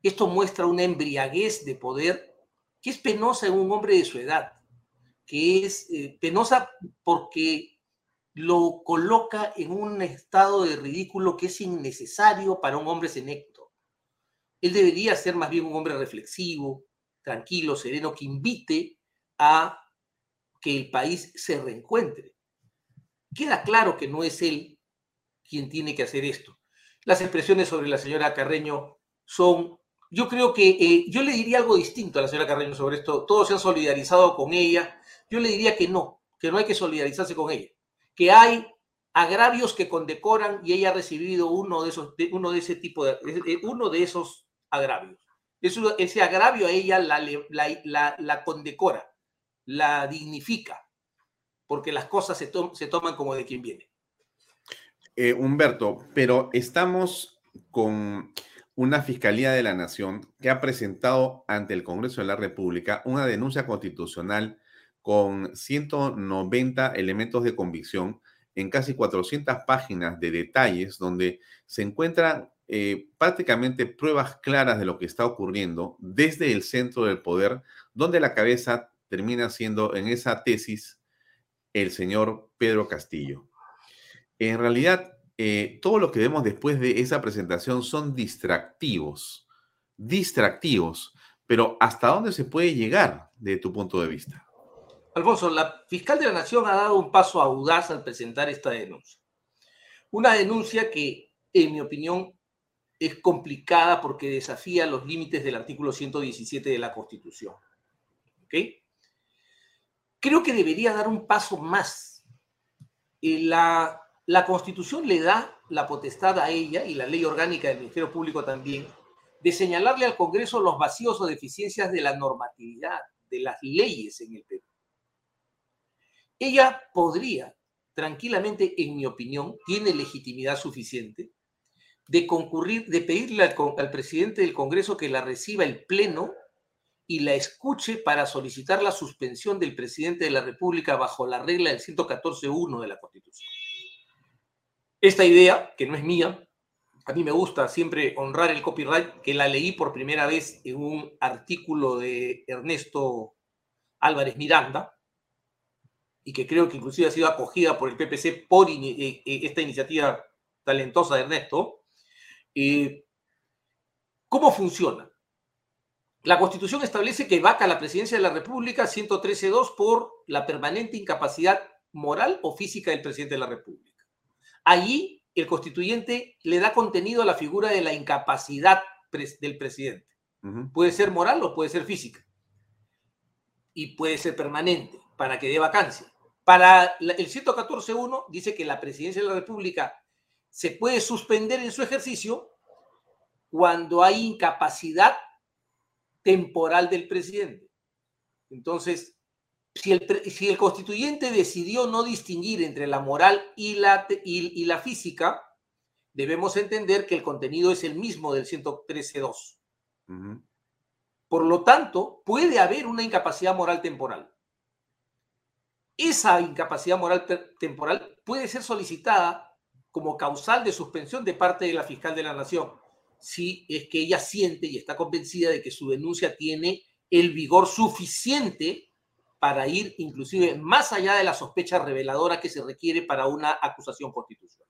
Esto muestra una embriaguez de poder que es penosa en un hombre de su edad, que es eh, penosa porque lo coloca en un estado de ridículo que es innecesario para un hombre senecto. Él debería ser más bien un hombre reflexivo, tranquilo, sereno, que invite a que el país se reencuentre. Queda claro que no es él quien tiene que hacer esto. Las expresiones sobre la señora Carreño son, yo creo que eh, yo le diría algo distinto a la señora Carreño sobre esto. Todos se han solidarizado con ella. Yo le diría que no, que no hay que solidarizarse con ella que hay agravios que condecoran y ella ha recibido uno de esos, uno de ese tipo de, uno de esos agravios. Eso, ese agravio a ella la, la, la, condecora, la dignifica, porque las cosas se, se toman como de quien viene. Eh, Humberto, pero estamos con una Fiscalía de la Nación que ha presentado ante el Congreso de la República una denuncia constitucional con 190 elementos de convicción en casi 400 páginas de detalles donde se encuentran eh, prácticamente pruebas claras de lo que está ocurriendo desde el centro del poder, donde la cabeza termina siendo en esa tesis el señor Pedro Castillo. En realidad, eh, todo lo que vemos después de esa presentación son distractivos, distractivos, pero ¿hasta dónde se puede llegar de tu punto de vista? Alfonso, la fiscal de la Nación ha dado un paso audaz al presentar esta denuncia. Una denuncia que, en mi opinión, es complicada porque desafía los límites del artículo 117 de la Constitución. Creo que debería dar un paso más. Eh, la, la Constitución le da la potestad a ella y la ley orgánica del Ministerio Público también de señalarle al Congreso los vacíos o deficiencias de la normatividad, de las leyes en el Perú. Ella podría, tranquilamente, en mi opinión, tiene legitimidad suficiente de concurrir, de pedirle al, presidente del Congreso que la reciba el Pleno y la escuche para solicitar la suspensión del presidente de la República bajo la regla del 114.1 de la Constitución. Esta idea, que no es mía, a mí me gusta siempre honrar el copyright, que la leí por primera vez en un artículo de Ernesto Álvarez Miranda, y que creo que inclusive ha sido acogida por el PPC por eh, eh, esta iniciativa talentosa de Ernesto. Eh, ¿Cómo funciona? La Constitución establece que vaca la presidencia de la República 113.2 por la permanente incapacidad moral o física del presidente de la República. Allí el constituyente le da contenido a la figura de la incapacidad del presidente. Puede ser moral o puede ser física. Y puede ser permanente para que dé vacancia. Para el 114.1 dice que la presidencia de la República se puede suspender en su ejercicio cuando hay incapacidad temporal del presidente. Entonces, si el, si el constituyente decidió no distinguir entre la moral y la, y, la física, debemos entender que el contenido es el mismo del 113.2. Por lo tanto, puede haber una incapacidad moral temporal. Esa incapacidad moral temporal puede ser solicitada como causal de suspensión de parte de la fiscal de la nación, si es que ella siente y está convencida de que su denuncia tiene el vigor suficiente para ir inclusive más allá de la sospecha reveladora que se requiere para una acusación constitucional.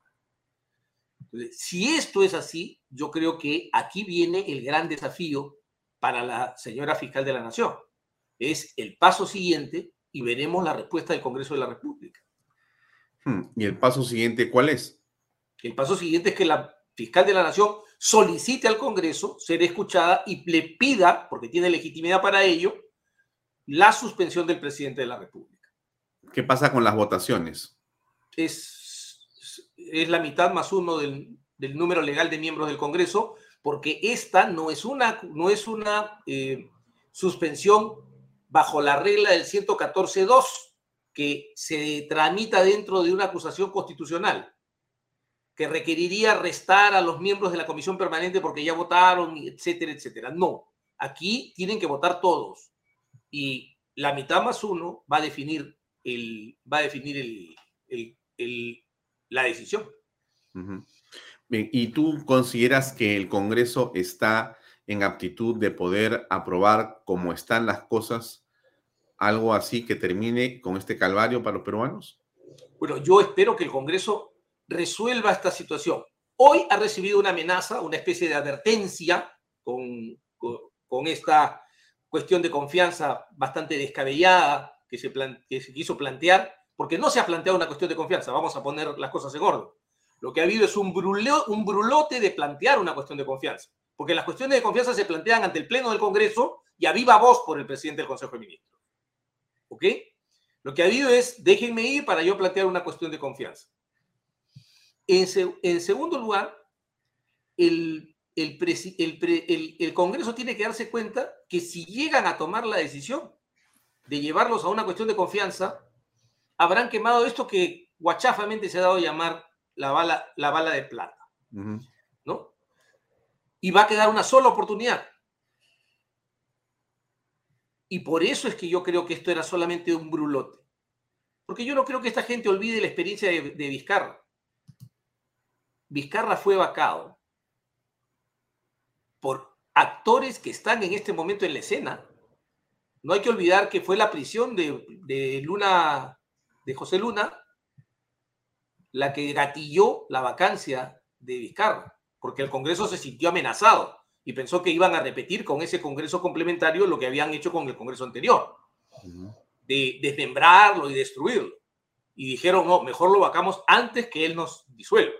Si esto es así, yo creo que aquí viene el gran desafío para la señora fiscal de la Nación. Es el paso siguiente y veremos la respuesta del Congreso de la República. Hmm, ¿Y el paso siguiente cuál es? El paso siguiente es que la fiscal de la Nación solicite al Congreso ser escuchada y le pida, porque tiene legitimidad para ello, la suspensión del presidente de la República. ¿Qué pasa con las votaciones? Es, es la mitad más uno del, del número legal de miembros del Congreso, porque esta no es una, no es una eh, suspensión bajo la regla del 114.2 que se tramita dentro de una acusación constitucional, que requeriría restar a los miembros de la comisión permanente porque ya votaron, etcétera, etcétera. No, aquí tienen que votar todos y la mitad más uno va a definir, el, va a definir el, la decisión. ¿y tú consideras que el Congreso está en aptitud de poder aprobar como están las cosas algo así que termine con este calvario para los peruanos? Bueno, yo espero que el Congreso resuelva esta situación. Hoy ha recibido una amenaza, una especie de advertencia con, con, esta cuestión de confianza bastante descabellada que se, que se quiso plantear, porque no se ha planteado una cuestión de confianza, vamos a poner las cosas en orden. Lo que ha habido es un, un brulote de plantear una cuestión de confianza, porque las cuestiones de confianza se plantean ante el Pleno del Congreso y a viva voz por el presidente del Consejo de Ministros. ¿Ok? Lo que ha habido es, déjenme ir para yo plantear una cuestión de confianza. En, segundo lugar, el, el, Congreso tiene que darse cuenta que si llegan a tomar la decisión de llevarlos a una cuestión de confianza, habrán quemado esto que guachafamente se ha dado a llamar la bala, la bala de plata. ¿No? Y va a quedar una sola oportunidad. Y por eso es que yo creo que esto era solamente un brulote. Porque yo no creo que esta gente olvide la experiencia de, Vizcarra. Vizcarra fue vacado por actores que están en este momento en la escena. No hay que olvidar que fue la prisión de, de Luna, de José Luna, la que gatilló la vacancia de Vizcarra, porque el Congreso se sintió amenazado y pensó que iban a repetir con ese Congreso complementario lo que habían hecho con el Congreso anterior, de desmembrarlo y destruirlo. Y dijeron, no, mejor lo vacamos antes que él nos disuelva.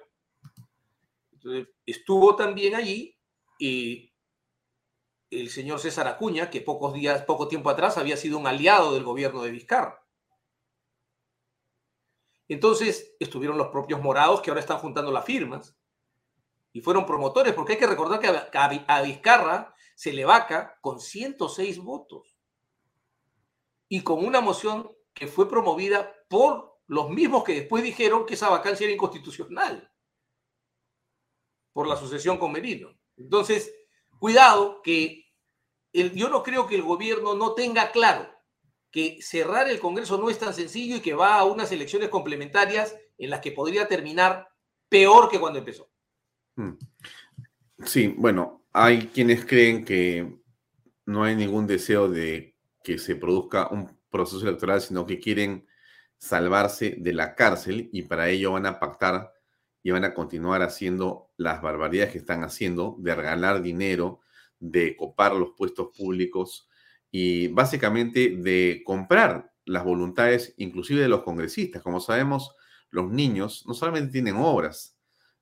Entonces, estuvo también allí y el señor César Acuña, que pocos días, poco tiempo atrás había sido un aliado del gobierno de Vizcarra. Entonces estuvieron los propios morados que ahora están juntando las firmas y fueron promotores, porque hay que recordar que a Vizcarra se le vaca con 106 votos y con una moción que fue promovida por los mismos que después dijeron que esa vacancia era inconstitucional por la sucesión con Merino. Entonces, cuidado que yo no creo que el gobierno no tenga claro que cerrar el Congreso no es tan sencillo y que va a unas elecciones complementarias en las que podría terminar peor que cuando empezó. Hmm. Sí, bueno, hay quienes creen que no hay ningún deseo de que se produzca un proceso electoral, sino que quieren salvarse de la cárcel y para ello van a pactar y van a continuar haciendo las barbaridades que están haciendo, de regalar dinero, de copar los puestos públicos, y básicamente de comprar las voluntades inclusive de los congresistas. Como sabemos, los niños no solamente tienen obras,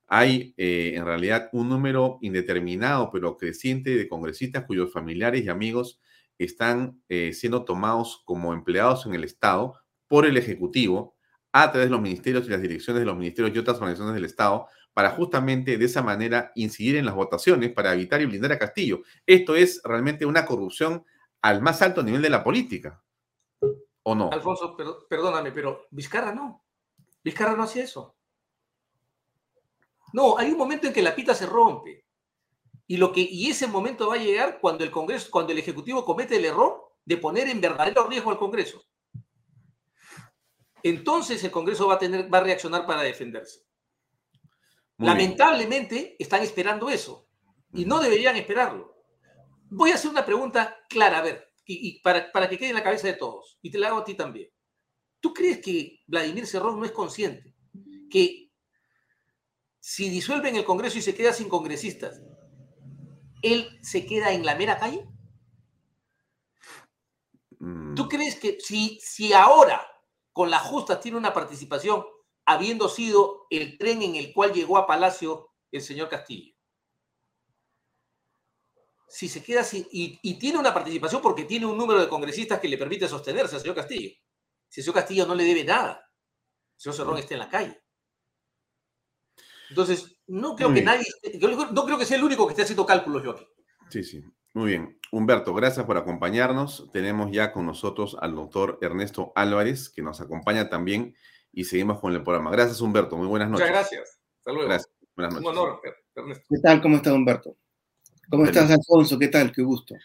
hay eh, en realidad un número indeterminado pero creciente de congresistas cuyos familiares y amigos están eh, siendo tomados como empleados en el Estado por el Ejecutivo a través de los ministerios y las direcciones de los ministerios y otras organizaciones del Estado para justamente de esa manera incidir en las votaciones para evitar y blindar a Castillo. Esto es realmente una corrupción al más alto nivel de la política. ¿O no? Alfonso, perdóname, pero Vizcarra no. Vizcarra no hacía eso. No, hay un momento en que la pita se rompe. Y, lo que, y ese momento va a llegar cuando el Congreso, cuando el Ejecutivo comete el error de poner en verdadero riesgo al Congreso. entonces el Congreso va a, tener, va a reaccionar para defenderse. Lamentablemente están esperando eso y no deberían esperarlo. Voy a hacer una pregunta clara, a ver, y, para, para, que quede en la cabeza de todos, y te la hago a ti también. ¿Tú crees que Vladimir Cerrón no es consciente que si disuelven el Congreso y se queda sin congresistas, él se queda en la mera calle? Mm. ¿Tú crees que si, si ahora con la justa tiene una participación, habiendo sido el tren en el cual llegó a Palacio el señor Castillo? Si se queda así, y, y tiene una participación porque tiene un número de congresistas que le permite sostenerse al señor Castillo. Si el señor Castillo no le debe nada, el señor Cerrón está en la calle. Entonces, no creo que nadie, no creo que sea el único que esté haciendo cálculos yo aquí. Sí, sí. Muy bien. Humberto, gracias por acompañarnos. Tenemos ya con nosotros al doctor Ernesto Álvarez, que nos acompaña también, y seguimos con el programa. Gracias, Humberto. Muy buenas noches. Muchas gracias. Hasta luego. Gracias. Buenas noches. Un honor, Ernesto. ¿Qué tal? ¿Cómo está Humberto? ¿Cómo estás, Alfonso? ¿Qué tal? Qué gusto.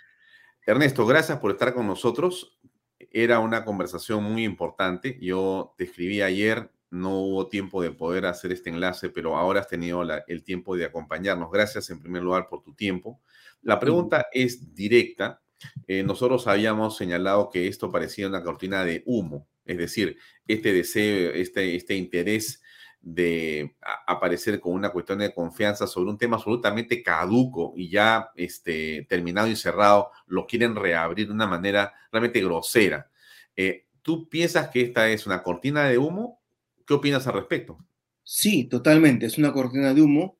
Ernesto, gracias por estar con nosotros. Era una conversación muy importante. Yo te escribí ayer, no hubo tiempo de poder hacer este enlace, pero ahora has tenido la, el tiempo de acompañarnos. Gracias en primer lugar por tu tiempo. La pregunta es directa. Eh, nosotros habíamos señalado que esto parecía una cortina de humo, es decir, este deseo, este, este interés de aparecer con una cuestión de confianza sobre un tema absolutamente caduco y ya este, terminado y cerrado, lo quieren reabrir de una manera realmente grosera. Eh, ¿Tú piensas que esta es una cortina de humo? ¿Qué opinas al respecto? Sí, totalmente. Es una cortina de humo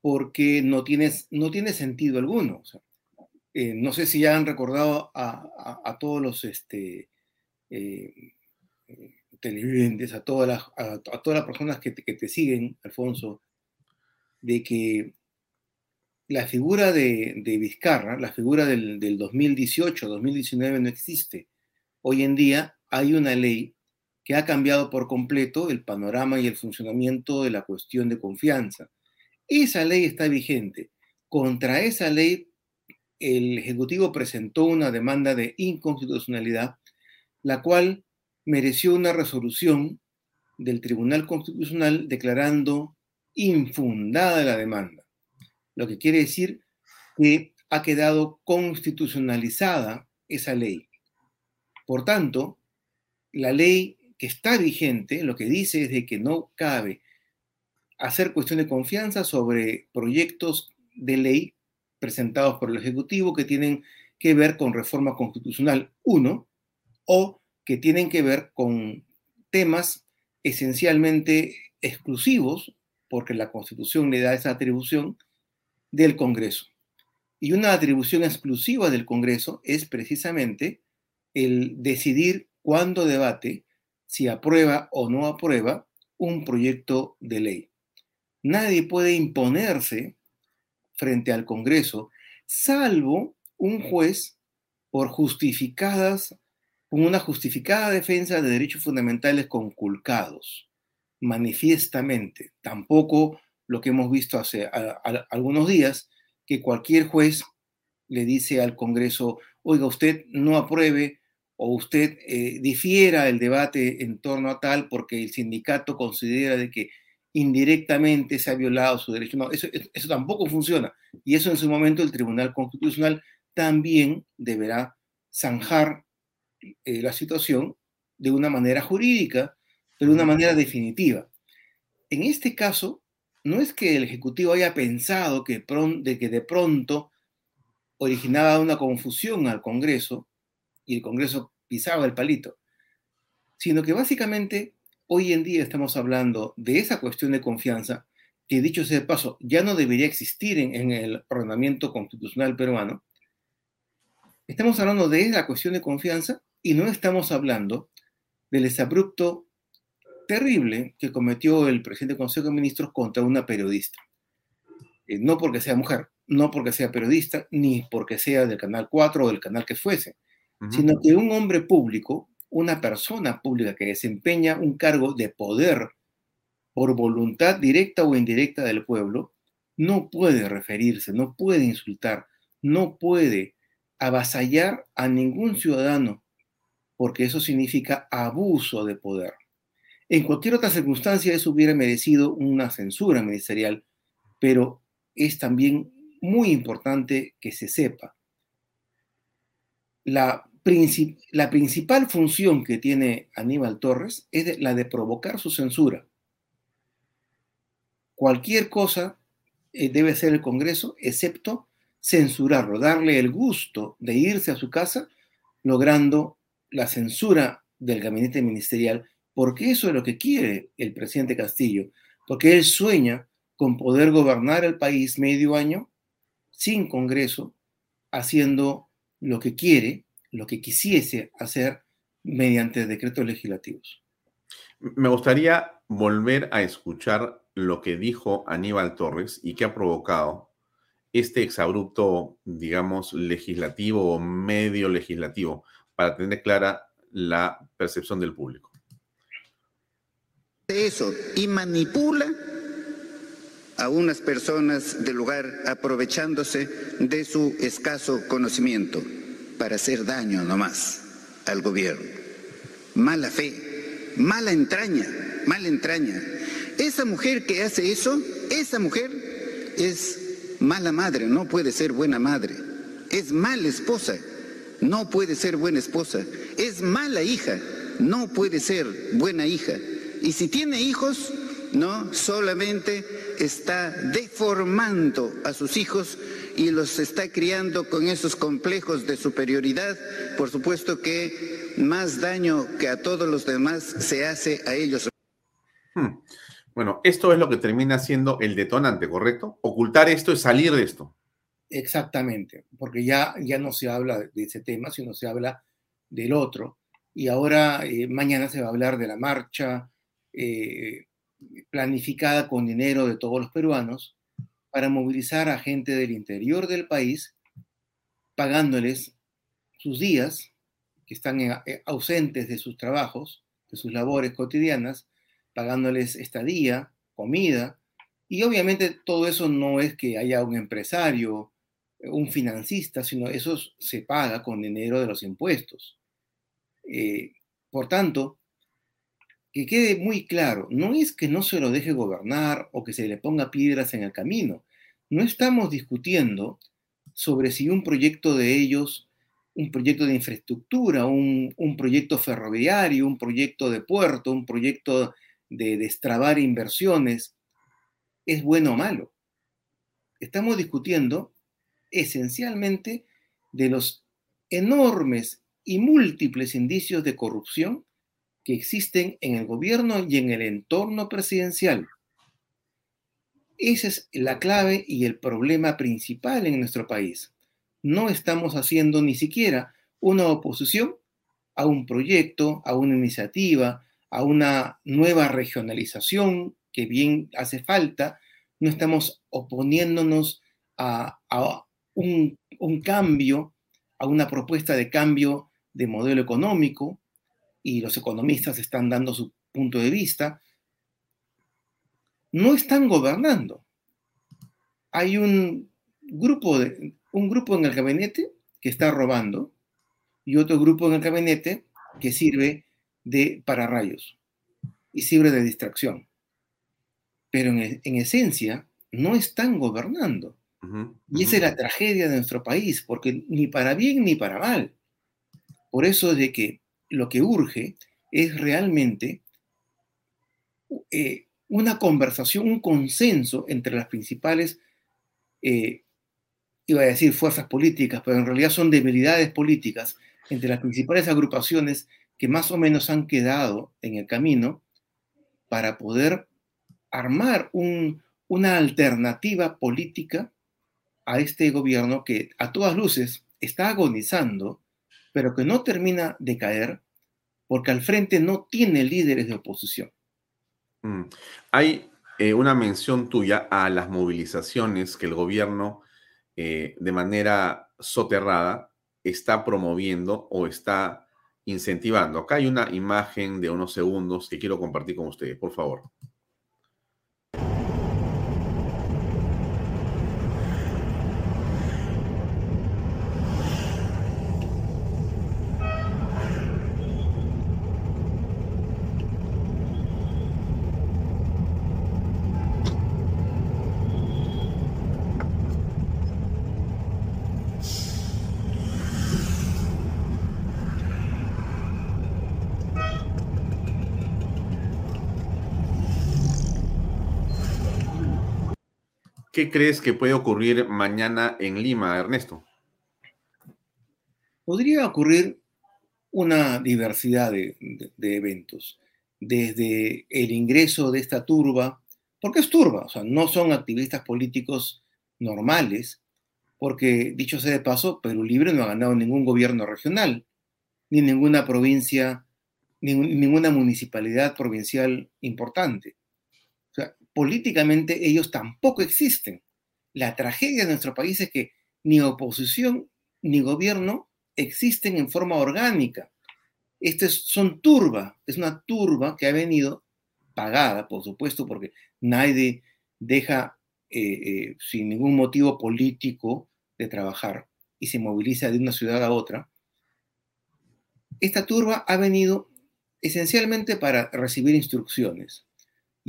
porque no, tienes, no tiene sentido alguno. Eh, no sé si ya han recordado a, todos los este, eh, televidentes, a todas las, a, todas las personas que te, siguen, Alfonso, de que la figura de, de Vizcarra, la figura del, del 2018, 2019 no existe. Hoy en día hay una ley que ha cambiado por completo el panorama y el funcionamiento de la cuestión de confianza. Esa ley está vigente. Contra esa ley, el Ejecutivo presentó una demanda de inconstitucionalidad, la cual mereció una resolución del Tribunal Constitucional declarando infundada la demanda, lo que quiere decir que ha quedado constitucionalizada esa ley. Por tanto, la ley que está vigente lo que dice es de que no cabe hacer cuestión de confianza sobre proyectos de ley presentados por el Ejecutivo que tienen que ver con reforma constitucional, uno, o que tienen que ver con temas esencialmente exclusivos, porque la Constitución le da esa atribución del Congreso. Y una atribución exclusiva del Congreso es precisamente el decidir cuándo debate, si aprueba o no aprueba un proyecto de ley. Nadie puede imponerse frente al Congreso, salvo un juez por justificadas, con una justificada defensa de derechos fundamentales conculcados, manifiestamente. Tampoco lo que hemos visto hace algunos días, que cualquier juez le dice al Congreso, oiga, usted no apruebe o usted eh, difiera el debate en torno a tal porque el sindicato considera de que indirectamente se ha violado su derecho. No, eso, eso tampoco funciona. Y eso en su momento el Tribunal Constitucional también deberá zanjar eh, la situación de una manera jurídica, pero de una manera definitiva. En este caso, no es que el Ejecutivo haya pensado que, de que de pronto originaba una confusión al Congreso y el Congreso pisaba el palito, sino que básicamente hoy en día estamos hablando de esa cuestión de confianza que dicho sea de paso, ya no debería existir en, en el ordenamiento constitucional peruano. Estamos hablando de la cuestión de confianza y no estamos hablando del exabrupto terrible que cometió el presidente del Consejo de Ministros contra una periodista. Eh, no porque sea mujer, no porque sea periodista, ni porque sea del Canal 4 o del canal que fuese, sino que un hombre público, una persona pública que desempeña un cargo de poder por voluntad directa o indirecta del pueblo, no puede referirse, no puede insultar, no puede avasallar a ningún ciudadano, porque eso significa abuso de poder. En cualquier otra circunstancia eso hubiera merecido una censura ministerial, pero es también muy importante que se sepa. La, la principal función que tiene Aníbal Torres es la de provocar su censura. Cualquier cosa eh, debe ser el Congreso, excepto censurarlo, darle el gusto de irse a su casa, logrando la censura del gabinete ministerial, porque eso es lo que quiere el presidente Castillo, porque él sueña con poder gobernar el país medio año sin Congreso, haciendo lo que quiere, lo que quisiese hacer mediante decretos legislativos. Me gustaría volver a escuchar lo que dijo Aníbal Torres y que ha provocado este exabrupto, digamos, legislativo o medio legislativo, para tener clara la percepción del público. Eso, y manipula a unas personas del lugar aprovechándose de su escaso conocimiento para hacer daño nomás al gobierno. Mala fe, mala entraña, mala entraña. Esa mujer que hace eso, esa mujer es mala madre, no puede ser buena madre. Es mala esposa, no puede ser buena esposa. Es mala hija, no puede ser buena hija. Y si tiene hijos, no solamente está deformando a sus hijos y los está criando con esos complejos de superioridad, por supuesto que más daño que a todos los demás se hace a ellos. Hmm. Bueno, esto es lo que termina siendo el detonante, ¿correcto? Ocultar esto es salir de esto. Exactamente, porque ya, ya no se habla de ese tema, sino se habla del otro. Y ahora, eh, mañana se va a hablar de la marcha eh, planificada con dinero de todos los peruanos para movilizar a gente del interior del país, pagándoles sus días, que están eh, ausentes de sus trabajos, de sus labores cotidianas, pagándoles estadía, comida, y obviamente todo eso no es que haya un empresario, un financista, sino eso se paga con dinero de los impuestos. Eh, por tanto, que quede muy claro, no es que no se lo deje gobernar o que se le ponga piedras en el camino. No estamos discutiendo sobre si un proyecto de ellos, un proyecto de infraestructura, un, un proyecto ferroviario, un proyecto de puerto, un proyecto de destrabar inversiones es bueno o malo. Estamos discutiendo esencialmente de los enormes y múltiples indicios de corrupción existen en el gobierno y en el entorno presidencial. Esa es la clave y el problema principal en nuestro país. No estamos haciendo ni siquiera una oposición a un proyecto, a una iniciativa, a una nueva regionalización que bien hace falta, no estamos oponiéndonos a, un, cambio, a una propuesta de cambio de modelo económico, y los economistas están dando su punto de vista, no están gobernando. Hay un grupo, de, un grupo en el gabinete que está robando y otro grupo en el gabinete que sirve de pararrayos y sirve de distracción. Pero en, esencia no están gobernando. Y esa es la tragedia de nuestro país, porque ni para bien ni para mal. Por eso de que lo que urge es realmente eh, una conversación, un consenso entre las principales, eh, iba a decir fuerzas políticas, pero en realidad son debilidades políticas, entre las principales agrupaciones que más o menos han quedado en el camino para poder armar una alternativa política a este gobierno que a todas luces está agonizando, pero que no termina de caer porque al frente no tiene líderes de oposición. Mm. Hay eh, una mención tuya a las movilizaciones que el gobierno eh, de manera soterrada está promoviendo o está incentivando. Acá hay una imagen de unos segundos que quiero compartir con ustedes, por favor. ¿Qué crees que puede ocurrir mañana en Lima, Ernesto? Podría ocurrir una diversidad de, eventos, desde el ingreso de esta turba, porque es turba, o sea, no son activistas políticos normales, porque dicho sea de paso, Perú Libre no ha ganado ningún gobierno regional, ni ninguna provincia, ni ninguna municipalidad provincial importante. Políticamente ellos tampoco existen. La tragedia de nuestro país es que ni oposición ni gobierno existen en forma orgánica. Estos son turba, es una turba que ha venido pagada, por supuesto, porque nadie deja eh, eh, sin ningún motivo político de trabajar y se moviliza de una ciudad a otra. Esta turba ha venido esencialmente para recibir instrucciones.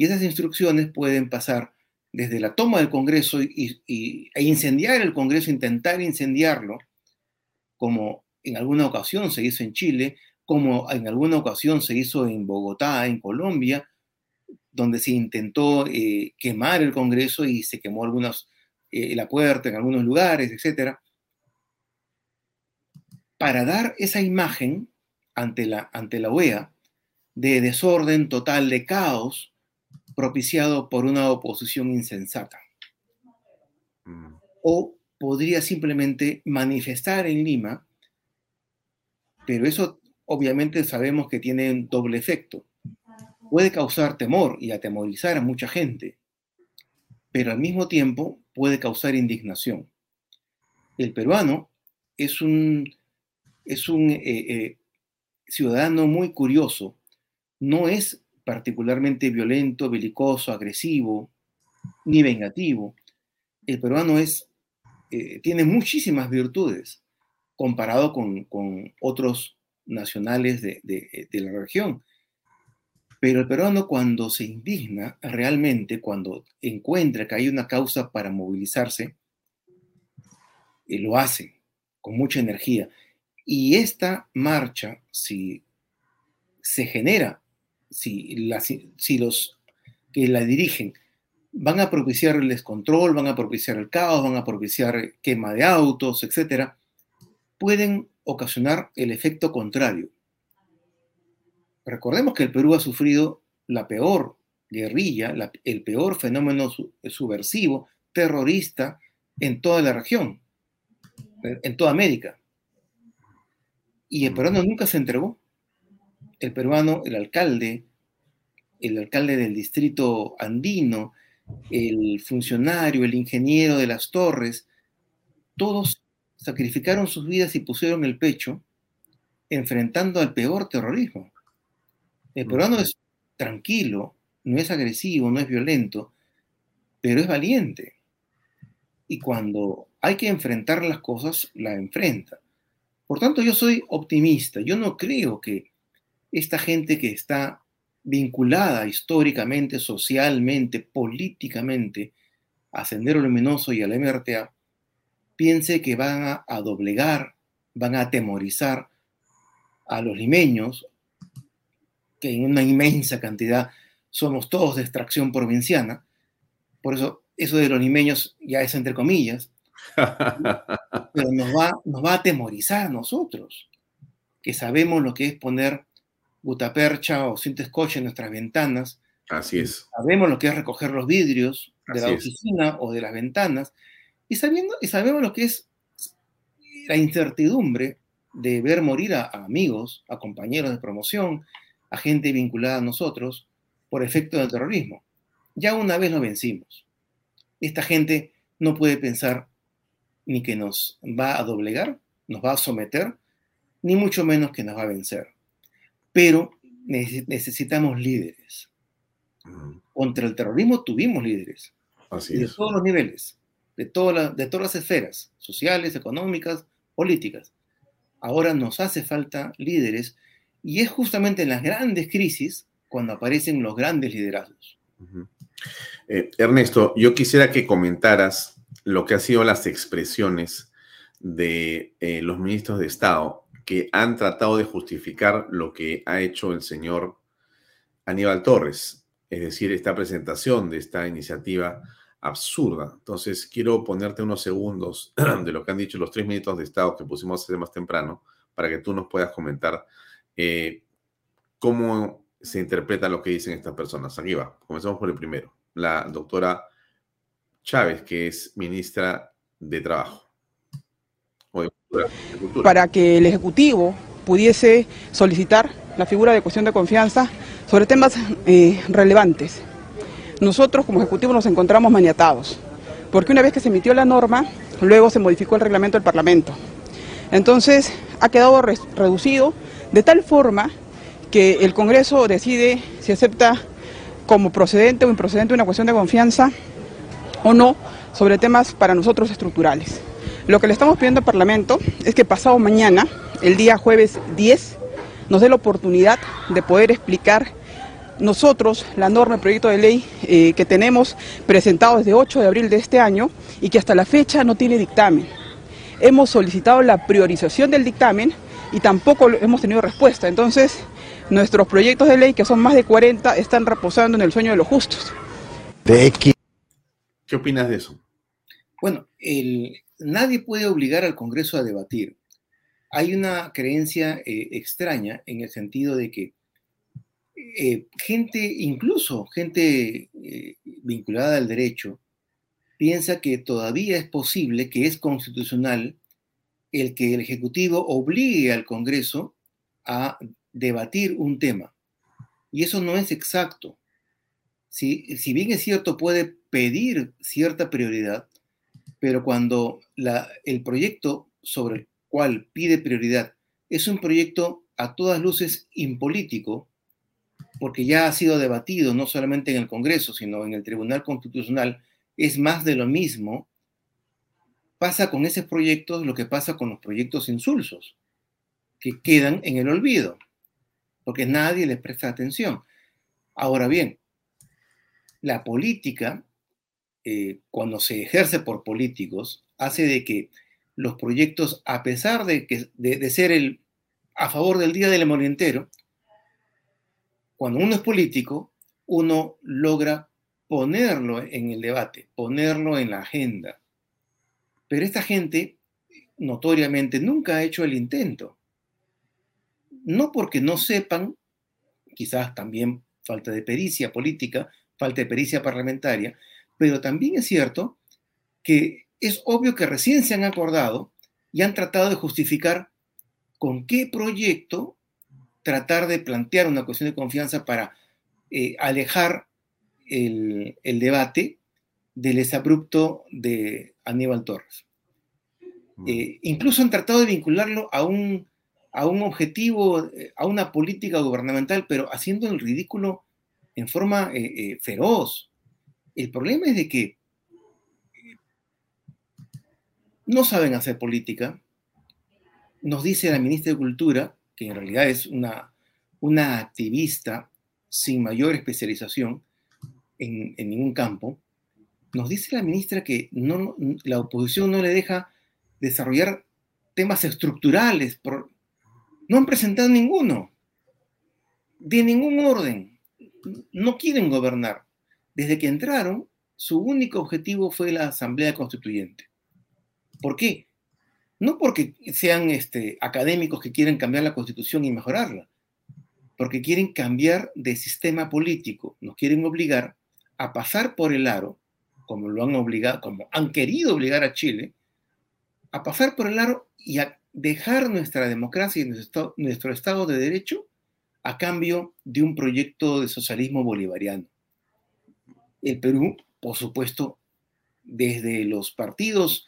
Y esas instrucciones pueden pasar desde la toma del Congreso y, e incendiar el Congreso, intentar incendiarlo, como en alguna ocasión se hizo en Chile, como en alguna ocasión se hizo en Bogotá, en Colombia, donde se intentó eh, quemar el Congreso y se quemó algunas, eh, la puerta en algunos lugares, etc. Para dar esa imagen ante la, ante la OEA de desorden total, de caos, propiciado por una oposición insensata. Mm. O podría simplemente manifestar en Lima, pero eso obviamente sabemos que tiene un doble efecto. Puede causar temor y atemorizar a mucha gente, pero al mismo tiempo puede causar indignación. El peruano es un, es un eh, eh, ciudadano muy curioso, no es particularmente violento, belicoso, agresivo, ni vengativo. El peruano es, eh, tiene muchísimas virtudes comparado con, otros nacionales de, de, la región. Pero el peruano cuando se indigna realmente, cuando encuentra que hay una causa para movilizarse, eh, lo hace con mucha energía. Y esta marcha, si se genera, si, si los que la dirigen van a propiciar el descontrol, van a propiciar el caos, van a propiciar quema de autos, etc., pueden ocasionar el efecto contrario. Recordemos que el Perú ha sufrido la peor guerrilla, el peor fenómeno subversivo, terrorista en toda la región, en toda América. Y el peruano nunca se entregó. El peruano, el alcalde, el alcalde del distrito andino, el funcionario, el ingeniero de las torres, todos sacrificaron sus vidas y pusieron el pecho enfrentando al peor terrorismo. El peruano es tranquilo, no es agresivo, no es violento, pero es valiente. Y cuando hay que enfrentar las cosas, la enfrenta. Por tanto, yo soy optimista. Yo no creo que esta gente que está vinculada históricamente, socialmente, políticamente a Sendero Luminoso y al MRTA, piense que van a, doblegar, van a atemorizar a los limeños, que en una inmensa cantidad somos todos de extracción provinciana. Por eso, eso de los limeños ya es entre comillas, pero nos va, nos va a atemorizar a nosotros, que sabemos lo que es poner gutapercha o cinta scotch en nuestras ventanas. Así es. Sabemos lo que es recoger los vidrios de la oficina o de las ventanas. Y, sabiendo, y sabemos lo que es la incertidumbre de ver morir a, amigos, a compañeros de promoción, a gente vinculada a nosotros por efecto del terrorismo. Ya una vez lo vencimos. Esta gente no puede pensar ni que nos va a doblegar, nos va a someter, ni mucho menos que nos va a vencer. Pero necesitamos líderes. Contra el terrorismo tuvimos líderes. de todos los niveles, de, de todas las esferas, sociales, económicas, políticas. Ahora nos hace falta líderes y es justamente en las grandes crisis cuando aparecen los grandes liderazgos. Eh, Ernesto, yo quisiera que comentaras lo que han sido las expresiones de eh, los ministros de Estado que han tratado de justificar lo que ha hecho el señor Aníbal Torres, es decir, esta presentación de esta iniciativa absurda. Entonces, quiero ponerte unos segundos de lo que han dicho los tres minutos de Estado que pusimos hace más temprano para que tú nos puedas comentar eh, cómo se interpreta lo que dicen estas personas. Aquí va, comenzamos por el primero. La doctora Chávez, que es ministra de Trabajo. Para que el Ejecutivo pudiese solicitar la figura de cuestión de confianza sobre temas eh, relevantes. Nosotros como Ejecutivo nos encontramos maniatados, porque una vez que se emitió la norma, luego se modificó el reglamento del Parlamento. Entonces ha quedado reducido de tal forma que el Congreso decide si acepta como procedente o improcedente una cuestión de confianza o no sobre temas para nosotros estructurales. Lo que le estamos pidiendo al Parlamento es que pasado mañana, el día jueves 10, nos dé la oportunidad de poder explicar nosotros la norma, el proyecto de ley eh, que tenemos presentado desde 8 de abril de este año y que hasta la fecha no tiene dictamen. Hemos solicitado la priorización del dictamen y tampoco hemos tenido respuesta. Entonces, nuestros proyectos de ley, que son más de 40, están reposando en el sueño de los justos. ¿Qué opinas de eso? Bueno, nadie puede obligar al Congreso a debatir. Hay una creencia eh, extraña en el sentido de que eh, gente, incluso gente eh, vinculada al derecho, piensa que todavía es posible, que es constitucional, el que el Ejecutivo obligue al Congreso a debatir un tema. Y eso no es exacto. Si, si bien es cierto, puede pedir cierta prioridad, pero cuando el proyecto sobre el cual pide prioridad es un proyecto a todas luces impolítico, porque ya ha sido debatido no solamente en el Congreso, sino en el Tribunal Constitucional, es más de lo mismo, pasa con esos proyectos lo que pasa con los proyectos insulsos, que quedan en el olvido, porque nadie les presta atención. Ahora bien, la política, eh, cuando se ejerce por políticos, hace de que los proyectos, a pesar de, que, de, ser el, a favor del Día del Amor entero, cuando uno es político, uno logra ponerlo en el debate, ponerlo en la agenda. Pero esta gente notoriamente nunca ha hecho el intento. No porque no sepan, quizás también falta de pericia política, falta de pericia parlamentaria, pero también es cierto que es obvio que recién se han acordado y han tratado de justificar con qué proyecto tratar de plantear una cuestión de confianza para eh, alejar el, el debate del exabrupto de Aníbal Torres. Mm. Eh, incluso han tratado de vincularlo a un, a un objetivo, eh, a una política gubernamental, pero haciendo el ridículo en forma eh, feroz. El problema es de que no saben hacer política. Nos dice la ministra de Cultura, que en realidad es una, una activista sin mayor especialización en, ningún campo, nos dice la ministra que no, la oposición no le deja desarrollar temas estructurales. no han presentado ninguno, de ningún orden. No quieren gobernar. Desde que entraron, su único objetivo fue la Asamblea Constituyente. ¿Por qué? No porque sean este, académicos que quieren cambiar la Constitución y mejorarla, porque quieren cambiar de sistema político, nos quieren obligar a pasar por el aro como lo han obligado, como han querido obligar a Chile, a pasar por el aro y a dejar nuestra democracia y nuestro, nuestro Estado de Derecho a cambio de un proyecto de socialismo bolivariano. El Perú, por supuesto, desde los partidos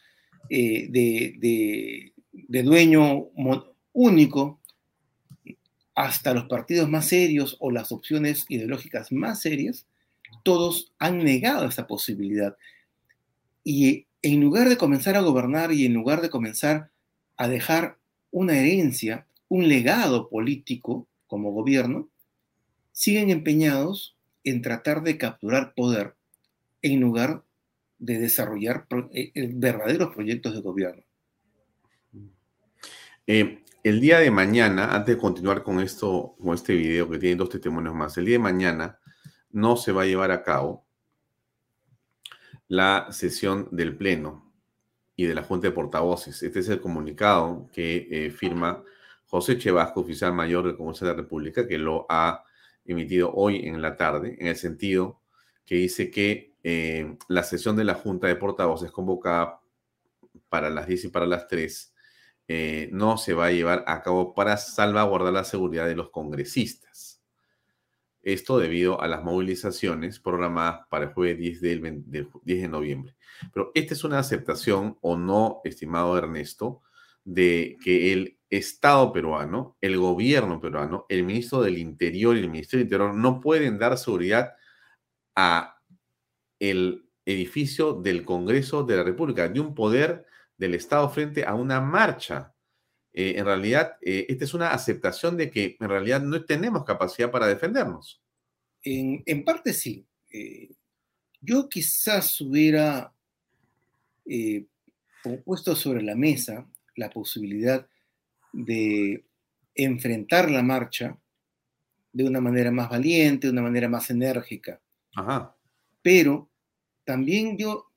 eh, de, de, dueño único hasta los partidos más serios o las opciones ideológicas más serias, todos han negado esa posibilidad. Y en lugar de comenzar a gobernar y en lugar de comenzar a dejar una herencia, un legado político como gobierno, siguen empeñados en tratar de capturar poder en lugar de desarrollar eh, eh, verdaderos proyectos de gobierno. Eh, el día de mañana, antes de continuar con esto, con este video que tiene dos testimonios más, el día de mañana no se va a llevar a cabo la sesión del Pleno y de la Junta de Portavoces. Este es el comunicado que firma José Chevasco, oficial mayor del Congreso de la República, que lo ha emitido hoy en la tarde, en el sentido que dice que eh, la sesión de la Junta de Portavoces convocada para las 10 y para las 3 eh, no se va a llevar a cabo para salvaguardar la seguridad de los congresistas. Esto debido a las movilizaciones programadas para el jueves 10, 10 de noviembre. Pero esta es una aceptación o no, estimado Ernesto, de que el Estado peruano, el gobierno peruano, el ministro del Interior y el Ministerio del Interior no pueden dar seguridad a el edificio del Congreso de la República, de un poder del Estado frente a una marcha. Eh, en realidad, eh, esta es una aceptación de que en realidad no tenemos capacidad para defendernos. En, parte sí. Eh, yo quizás hubiera puesto sobre la mesa la posibilidad de enfrentar la marcha de una manera más valiente, de una manera más enérgica. Ajá. Pero también yo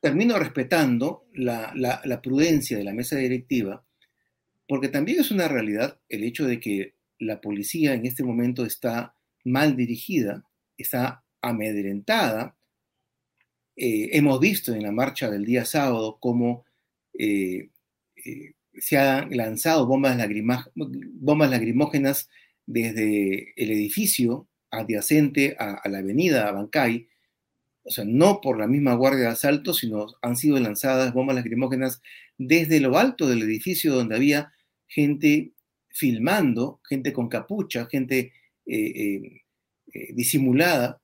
termino respetando la, prudencia de la mesa directiva, porque también es una realidad el hecho de que la policía en este momento está mal dirigida, está amedrentada. Eh, hemos visto en la marcha del día sábado cómo eh, eh, se han lanzado bombas, bombas lagrimógenas desde el edificio adyacente a, la avenida Bancay, o sea, no por la misma guardia de asalto, sino han sido lanzadas bombas lacrimógenas desde lo alto del edificio donde había gente filmando, gente con capucha, gente eh, eh, disimulada.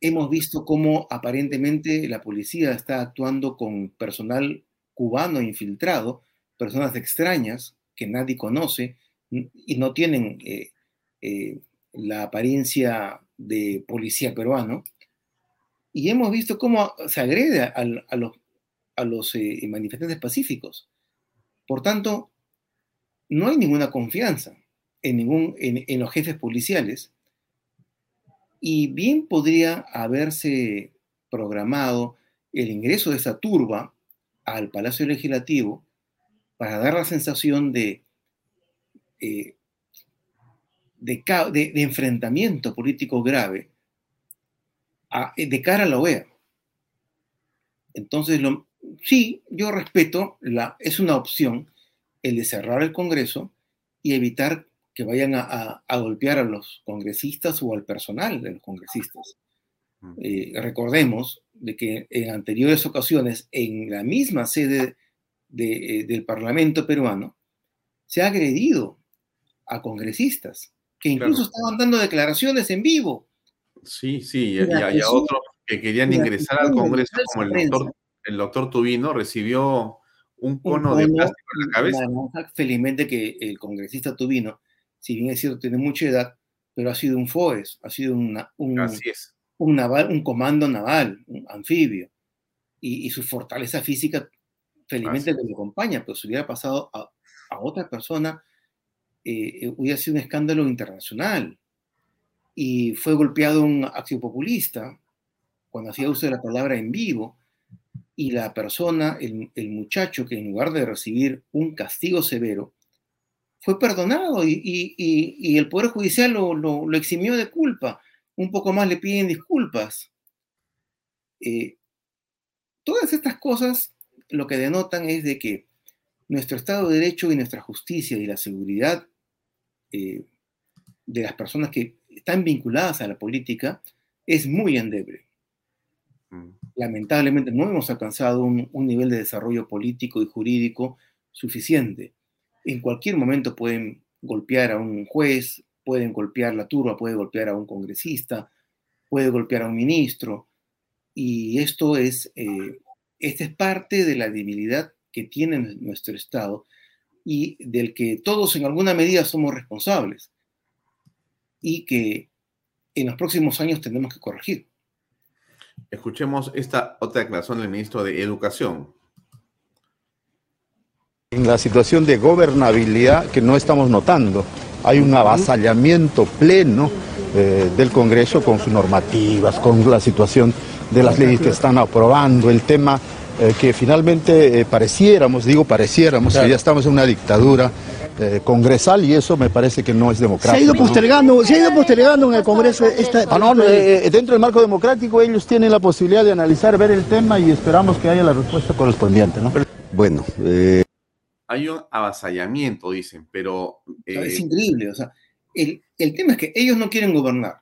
Hemos visto cómo aparentemente la policía está actuando con personal cubano infiltrado, personas extrañas que nadie conoce y no tienen la apariencia de policía peruano, y hemos visto cómo se agrede a, los, eh, manifestantes pacíficos. Por tanto, no hay ninguna confianza en, ningún, en, los jefes policiales y bien podría haberse programado el ingreso de esa turba al Palacio Legislativo para dar la sensación de eh, de, enfrentamiento político grave de cara a la OEA. Entonces, sí, yo respeto, la, es una opción el de cerrar el Congreso y evitar que vayan a, golpear a los congresistas o al personal de los congresistas. Eh, recordemos de que en anteriores ocasiones, en la misma sede eh, del Parlamento peruano, se ha agredido a congresistas que incluso estaban dando declaraciones en vivo. Sí, sí, y, había otros que querían ingresar al Congreso, como el doctor, el doctor Tubino, recibió un cono, de plástico en la cabeza. felizmente que el congresista Tubino, si bien es cierto, tiene mucha edad, pero ha sido un FOES, ha sido un, un, naval, un comando naval, un anfibio, y, su fortaleza física, felizmente que le acompaña, pero si hubiera pasado a, a otra persona, eh, eh, hubiera sido un escándalo internacional. Y fue golpeado un populista cuando hacía uso de la palabra en vivo, y la persona, el, muchacho que en lugar de recibir un castigo severo, fue perdonado y, el Poder Judicial lo, eximió de culpa. Un poco más le piden disculpas. Eh, todas estas cosas lo que denotan es de que nuestro Estado de Derecho y nuestra justicia y la seguridad eh, de las personas que están vinculadas a la política es muy endeble. Mm. Lamentablemente no hemos alcanzado un, nivel de desarrollo político y jurídico suficiente. En cualquier momento pueden golpear a un juez, pueden golpear la turba, puede golpear a un congresista, puede golpear a un ministro. Y esto es, eh, esta es parte de la debilidad que tiene nuestro Estado y del que todos en alguna medida somos responsables y que en los próximos años tendremos que corregir. Escuchemos esta otra declaración del ministro de Educación. En la situación de gobernabilidad que no estamos notando, hay un avasallamiento pleno eh, del Congreso con sus normativas, con la situación de las leyes que están aprobando, el tema eh, que finalmente eh, pareciéramos, digo pareciéramos, que ya estamos en una dictadura eh, congresal y eso me parece que no es democrático. Se ha ido postergando, se ha ido postergando en el Congreso esta... Ah, no, eh, dentro del marco democrático ellos tienen la posibilidad de analizar, ver el tema y esperamos que haya la respuesta correspondiente, ¿no? Bueno, hay un avasallamiento, dicen, pero... Eh... Es increíble, o sea, el, el, tema es que ellos no quieren gobernar.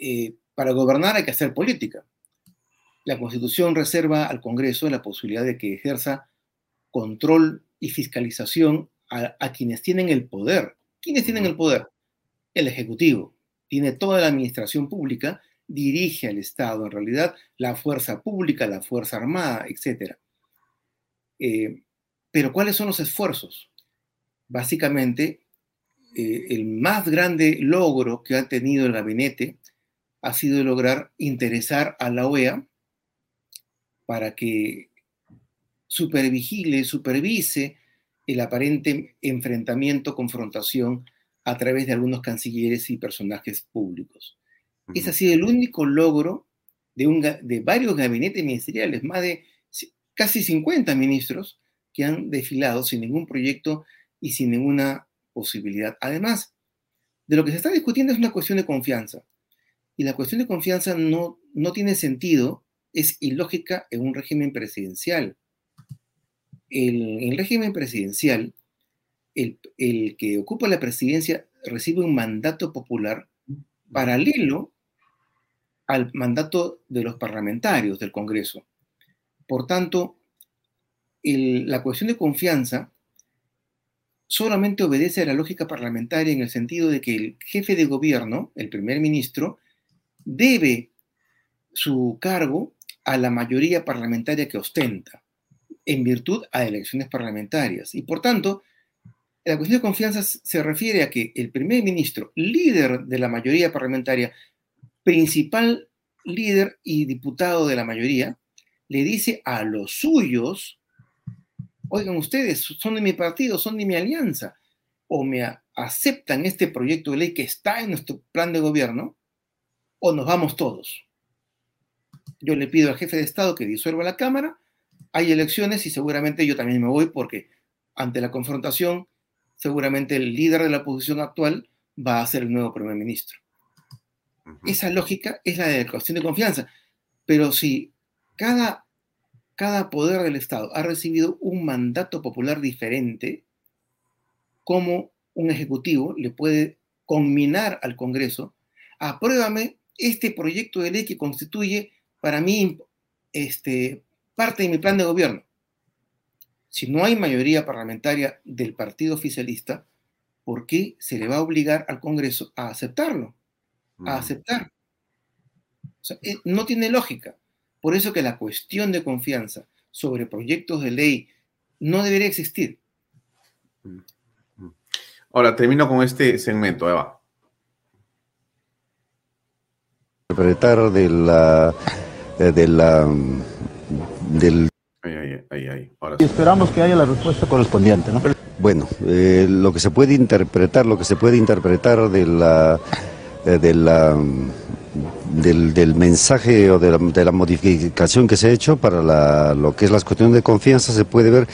Eh, para gobernar hay que hacer política. La Constitución reserva al Congreso la posibilidad de que ejerza control y fiscalización a, a, quienes tienen el poder. ¿Quiénes tienen el poder? El Ejecutivo. Tiene toda la administración pública, dirige al Estado, en realidad, la fuerza pública, la fuerza armada, etc. Eh, pero ¿cuáles son los esfuerzos? Básicamente, eh, el más grande logro que ha tenido el gabinete ha sido lograr interesar a la OEA para que supervigile, supervise el aparente enfrentamiento, confrontación a través de algunos cancilleres y personajes públicos. Uh -huh. Ese ha sido el único logro de, un, de varios gabinetes ministeriales, más de casi 50 ministros que han desfilado sin ningún proyecto y sin ninguna posibilidad. Además, de lo que se está discutiendo es una cuestión de confianza. Y la cuestión de confianza no, no tiene sentido, es ilógica en un régimen presidencial. El, en el régimen presidencial, el, el, que ocupa la presidencia recibe un mandato popular paralelo al mandato de los parlamentarios del Congreso. Por tanto, la cuestión de confianza solamente obedece a la lógica parlamentaria en el sentido de que el jefe de gobierno, el primer ministro, debe su cargo a la mayoría parlamentaria que ostenta, en virtud a elecciones parlamentarias. Y por tanto, la cuestión de confianza se refiere a que el primer ministro, líder de la mayoría parlamentaria, principal líder y diputado de la mayoría, le dice a los suyos, oigan ustedes, son de mi partido, son de mi alianza, o me aceptan este proyecto de ley que está en nuestro plan de gobierno, o nos vamos todos. Yo le pido al jefe de Estado que disuelva la Cámara, hay elecciones y seguramente yo también me voy porque ante la confrontación, seguramente el líder de la oposición actual va a ser el nuevo primer ministro. Uh -huh. Esa lógica es la de la cuestión de confianza. Pero si cada, cada poder del Estado ha recibido un mandato popular diferente, ¿cómo un ejecutivo le puede conminar al Congreso, apruébame este proyecto de ley que constituye para mí este, parte de mi plan de gobierno. Si no hay mayoría parlamentaria del partido oficialista, ¿por qué se le va a obligar al Congreso a aceptarlo? A aceptar. O sea, eh, no tiene lógica. Por eso que la cuestión de confianza sobre proyectos de ley no debería existir. Ahora, termino con este segmento, Eva. Interpretar de la de la del Ahí, ahí, ahí. Ahora sí. Y esperamos que haya la respuesta correspondiente, ¿no? Bueno, eh, lo que se puede interpretar, lo que se puede interpretar de la, eh, de la del, del, mensaje o de la, de la, modificación que se ha hecho para la, lo que es la cuestión de confianza, se puede ver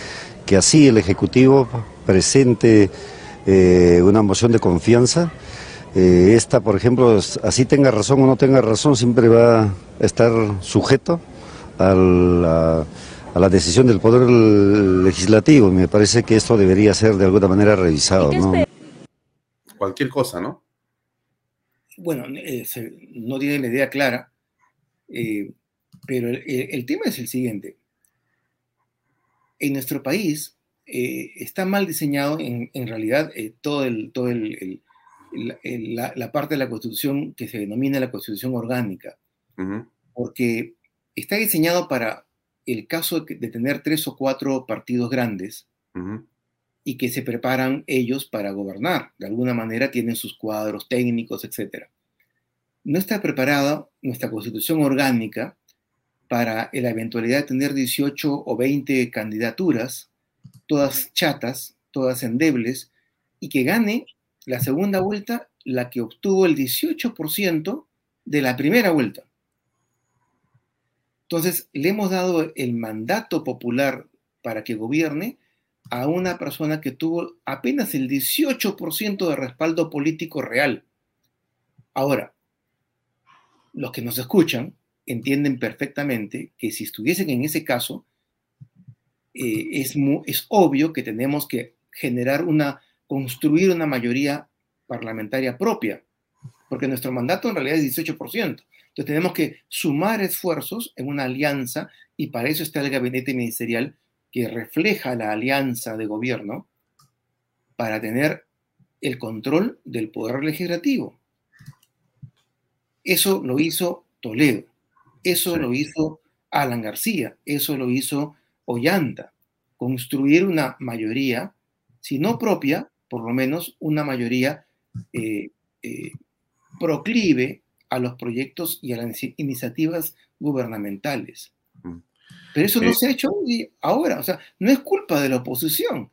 que así el Ejecutivo presente eh, una moción de confianza. Eh, esta, por ejemplo, así tenga razón o no tenga razón, siempre va a estar sujeto a la, a la decisión del Poder Legislativo. Me parece que esto debería ser de alguna manera revisado. ¿no? Cualquier cosa, ¿no? Bueno, eh, se, no tiene la idea clara, eh, pero el, el, tema es el siguiente. En nuestro país eh, está mal diseñado, en, en realidad, todo, el, todo el, la, la, parte de la Constitución que se denomina la Constitución orgánica, uh -huh. porque está diseñado para el caso de tener tres o cuatro partidos grandes uh -huh. Y que se preparan ellos para gobernar. De alguna manera tienen sus cuadros técnicos, etc. No está preparada nuestra constitución orgánica para la eventualidad de tener 18 o 20 candidaturas, todas chatas, todas endebles, y que gane la segunda vuelta la que obtuvo el 18% de la primera vuelta. Entonces, le hemos dado el mandato popular para que gobierne a una persona que tuvo apenas el 18% de respaldo político real. Ahora, los que nos escuchan entienden perfectamente que si estuviesen en ese caso, eh, es, es obvio que tenemos que generar una, construir una mayoría parlamentaria propia, porque nuestro mandato en realidad es 18%. Entonces tenemos que sumar esfuerzos en una alianza y para eso está el gabinete ministerial que refleja la alianza de gobierno para tener el control del poder legislativo. Eso lo hizo Toledo, eso lo hizo Alan García, eso lo hizo Ollanta. Construir una mayoría, si no propia, por lo menos una mayoría eh, eh, proclive a los proyectos y a las iniciativas gubernamentales. Pero eso no se ha hecho ahora, o sea, no es culpa de la oposición.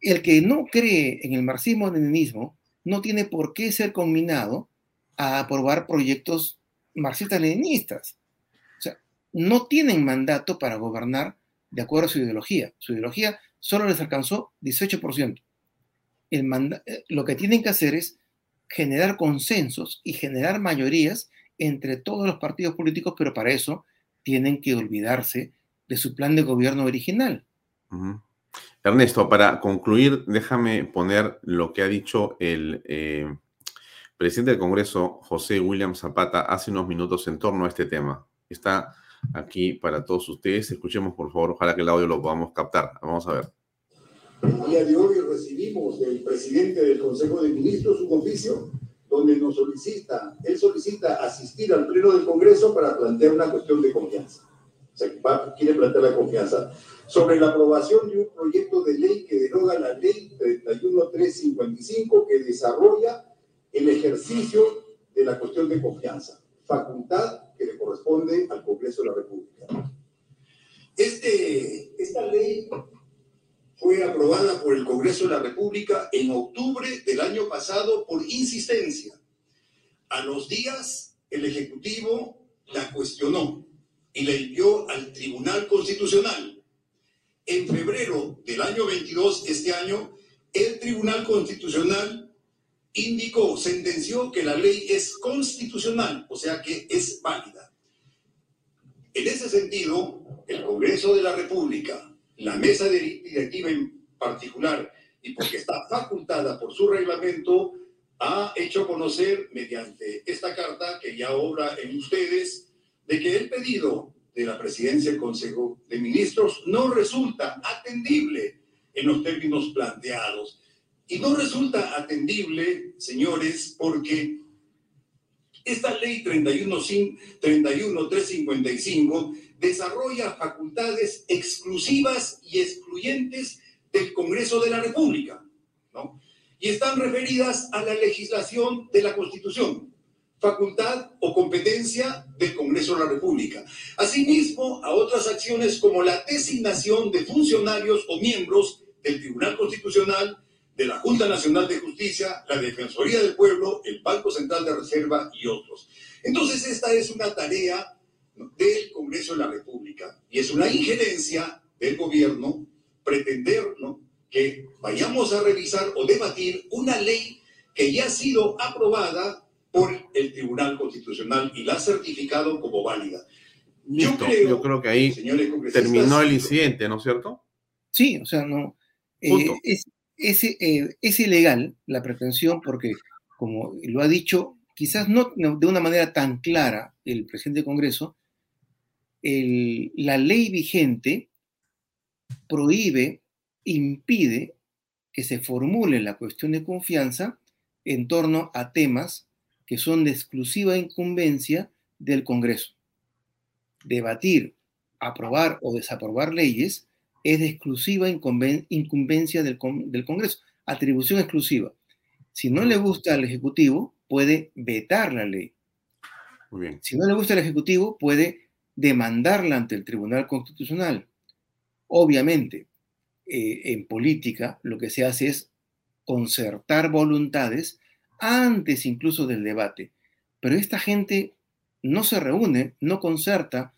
El que no cree en el marxismo-leninismo no tiene por qué ser combinado a aprobar proyectos marxistas-leninistas. O sea, no tienen mandato para gobernar de acuerdo a su ideología. Su ideología solo les alcanzó 18%. El eh, lo que tienen que hacer es generar consensos y generar mayorías entre todos los partidos políticos, pero para eso tienen que olvidarse de su plan de gobierno original. Ernesto, para concluir, déjame poner lo que ha dicho el eh, presidente del Congreso, José William Zapata, hace unos minutos en torno a este tema. Está aquí para todos ustedes. Escuchemos, por favor, ojalá que el audio lo podamos captar. Vamos a ver. El día de hoy recibimos del presidente del Consejo de Ministros un oficio donde nos solicita, él solicita asistir al pleno del Congreso para plantear una cuestión de confianza se quiere plantear la confianza, sobre la aprobación de un proyecto de ley que deroga la ley 31355 que desarrolla el ejercicio de la cuestión de confianza, facultad que le corresponde al Congreso de la República. Este, esta ley fue aprobada por el Congreso de la República en octubre del año pasado por insistencia. A los días, el Ejecutivo la cuestionó y le envió al Tribunal Constitucional. En febrero del año 22, este año, el Tribunal Constitucional indicó, sentenció que la ley es constitucional, o sea que es válida. En ese sentido, el Congreso de la República, la mesa directiva en particular, y porque está facultada por su reglamento, ha hecho conocer mediante esta carta que ya obra en ustedes, de que el pedido de la presidencia del Consejo de Ministros no resulta atendible en los términos planteados. Y no resulta atendible, señores, porque esta ley 31355 desarrolla facultades exclusivas y excluyentes del Congreso de la República, ¿no? Y están referidas a la legislación de la Constitución facultad o competencia del Congreso de la República. Asimismo, a otras acciones como la designación de funcionarios o miembros del Tribunal Constitucional, de la Junta Nacional de Justicia, la Defensoría del Pueblo, el Banco Central de Reserva y otros. Entonces, esta es una tarea del Congreso de la República y es una injerencia del gobierno pretender que vayamos a revisar o debatir una ley que ya ha sido aprobada por el Tribunal Constitucional y la ha certificado como válida. yo, creo, que ahí terminó el incidente, ¿no es cierto? Sí, o sea, no. Eh, es, eh, es, ilegal la pretensión porque, como lo ha dicho, quizás no de una manera tan clara el presidente del Congreso, la ley vigente prohíbe, impide que se formule la cuestión de confianza en torno a temas que son de exclusiva incumbencia del Congreso. Debatir, aprobar o desaprobar leyes es de exclusiva incumbencia del, Congreso, atribución exclusiva. Si no le gusta al Ejecutivo, puede vetar la ley. Si no le gusta al Ejecutivo, puede demandarla ante el Tribunal Constitucional. Obviamente, eh, en política lo que se hace es concertar voluntades antes incluso del debate. Pero esta gente no se reúne, no concerta,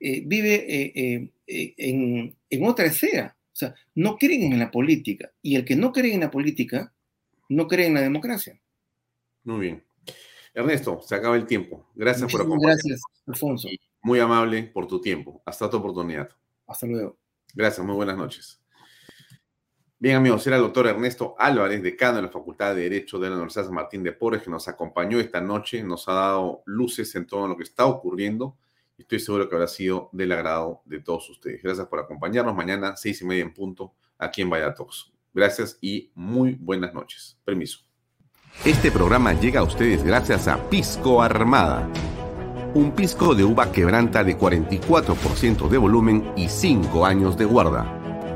eh, vive eh, eh, en, en, otra esfera. O sea, no creen en la política. Y el que no cree en la política, no cree en la democracia. Muy bien. Ernesto, se acaba el tiempo. Gracias por acompañarnos. Gracias, Alfonso. Muy amable por tu tiempo. Hasta otra oportunidad. Hasta luego. Gracias, muy buenas noches. Bien, amigos, era el doctor Ernesto Álvarez, decano de la Facultad de Derecho de la Universidad San Martín de Porres, que nos acompañó esta noche, nos ha dado luces en todo lo que está ocurriendo y estoy seguro que habrá sido del agrado de todos ustedes. Gracias por acompañarnos mañana, seis y media en punto, aquí en Vaya Gracias y muy buenas noches. Permiso. Este programa llega a ustedes gracias a Pisco Armada. Un pisco de uva quebranta de 44% de volumen y 5 años de guarda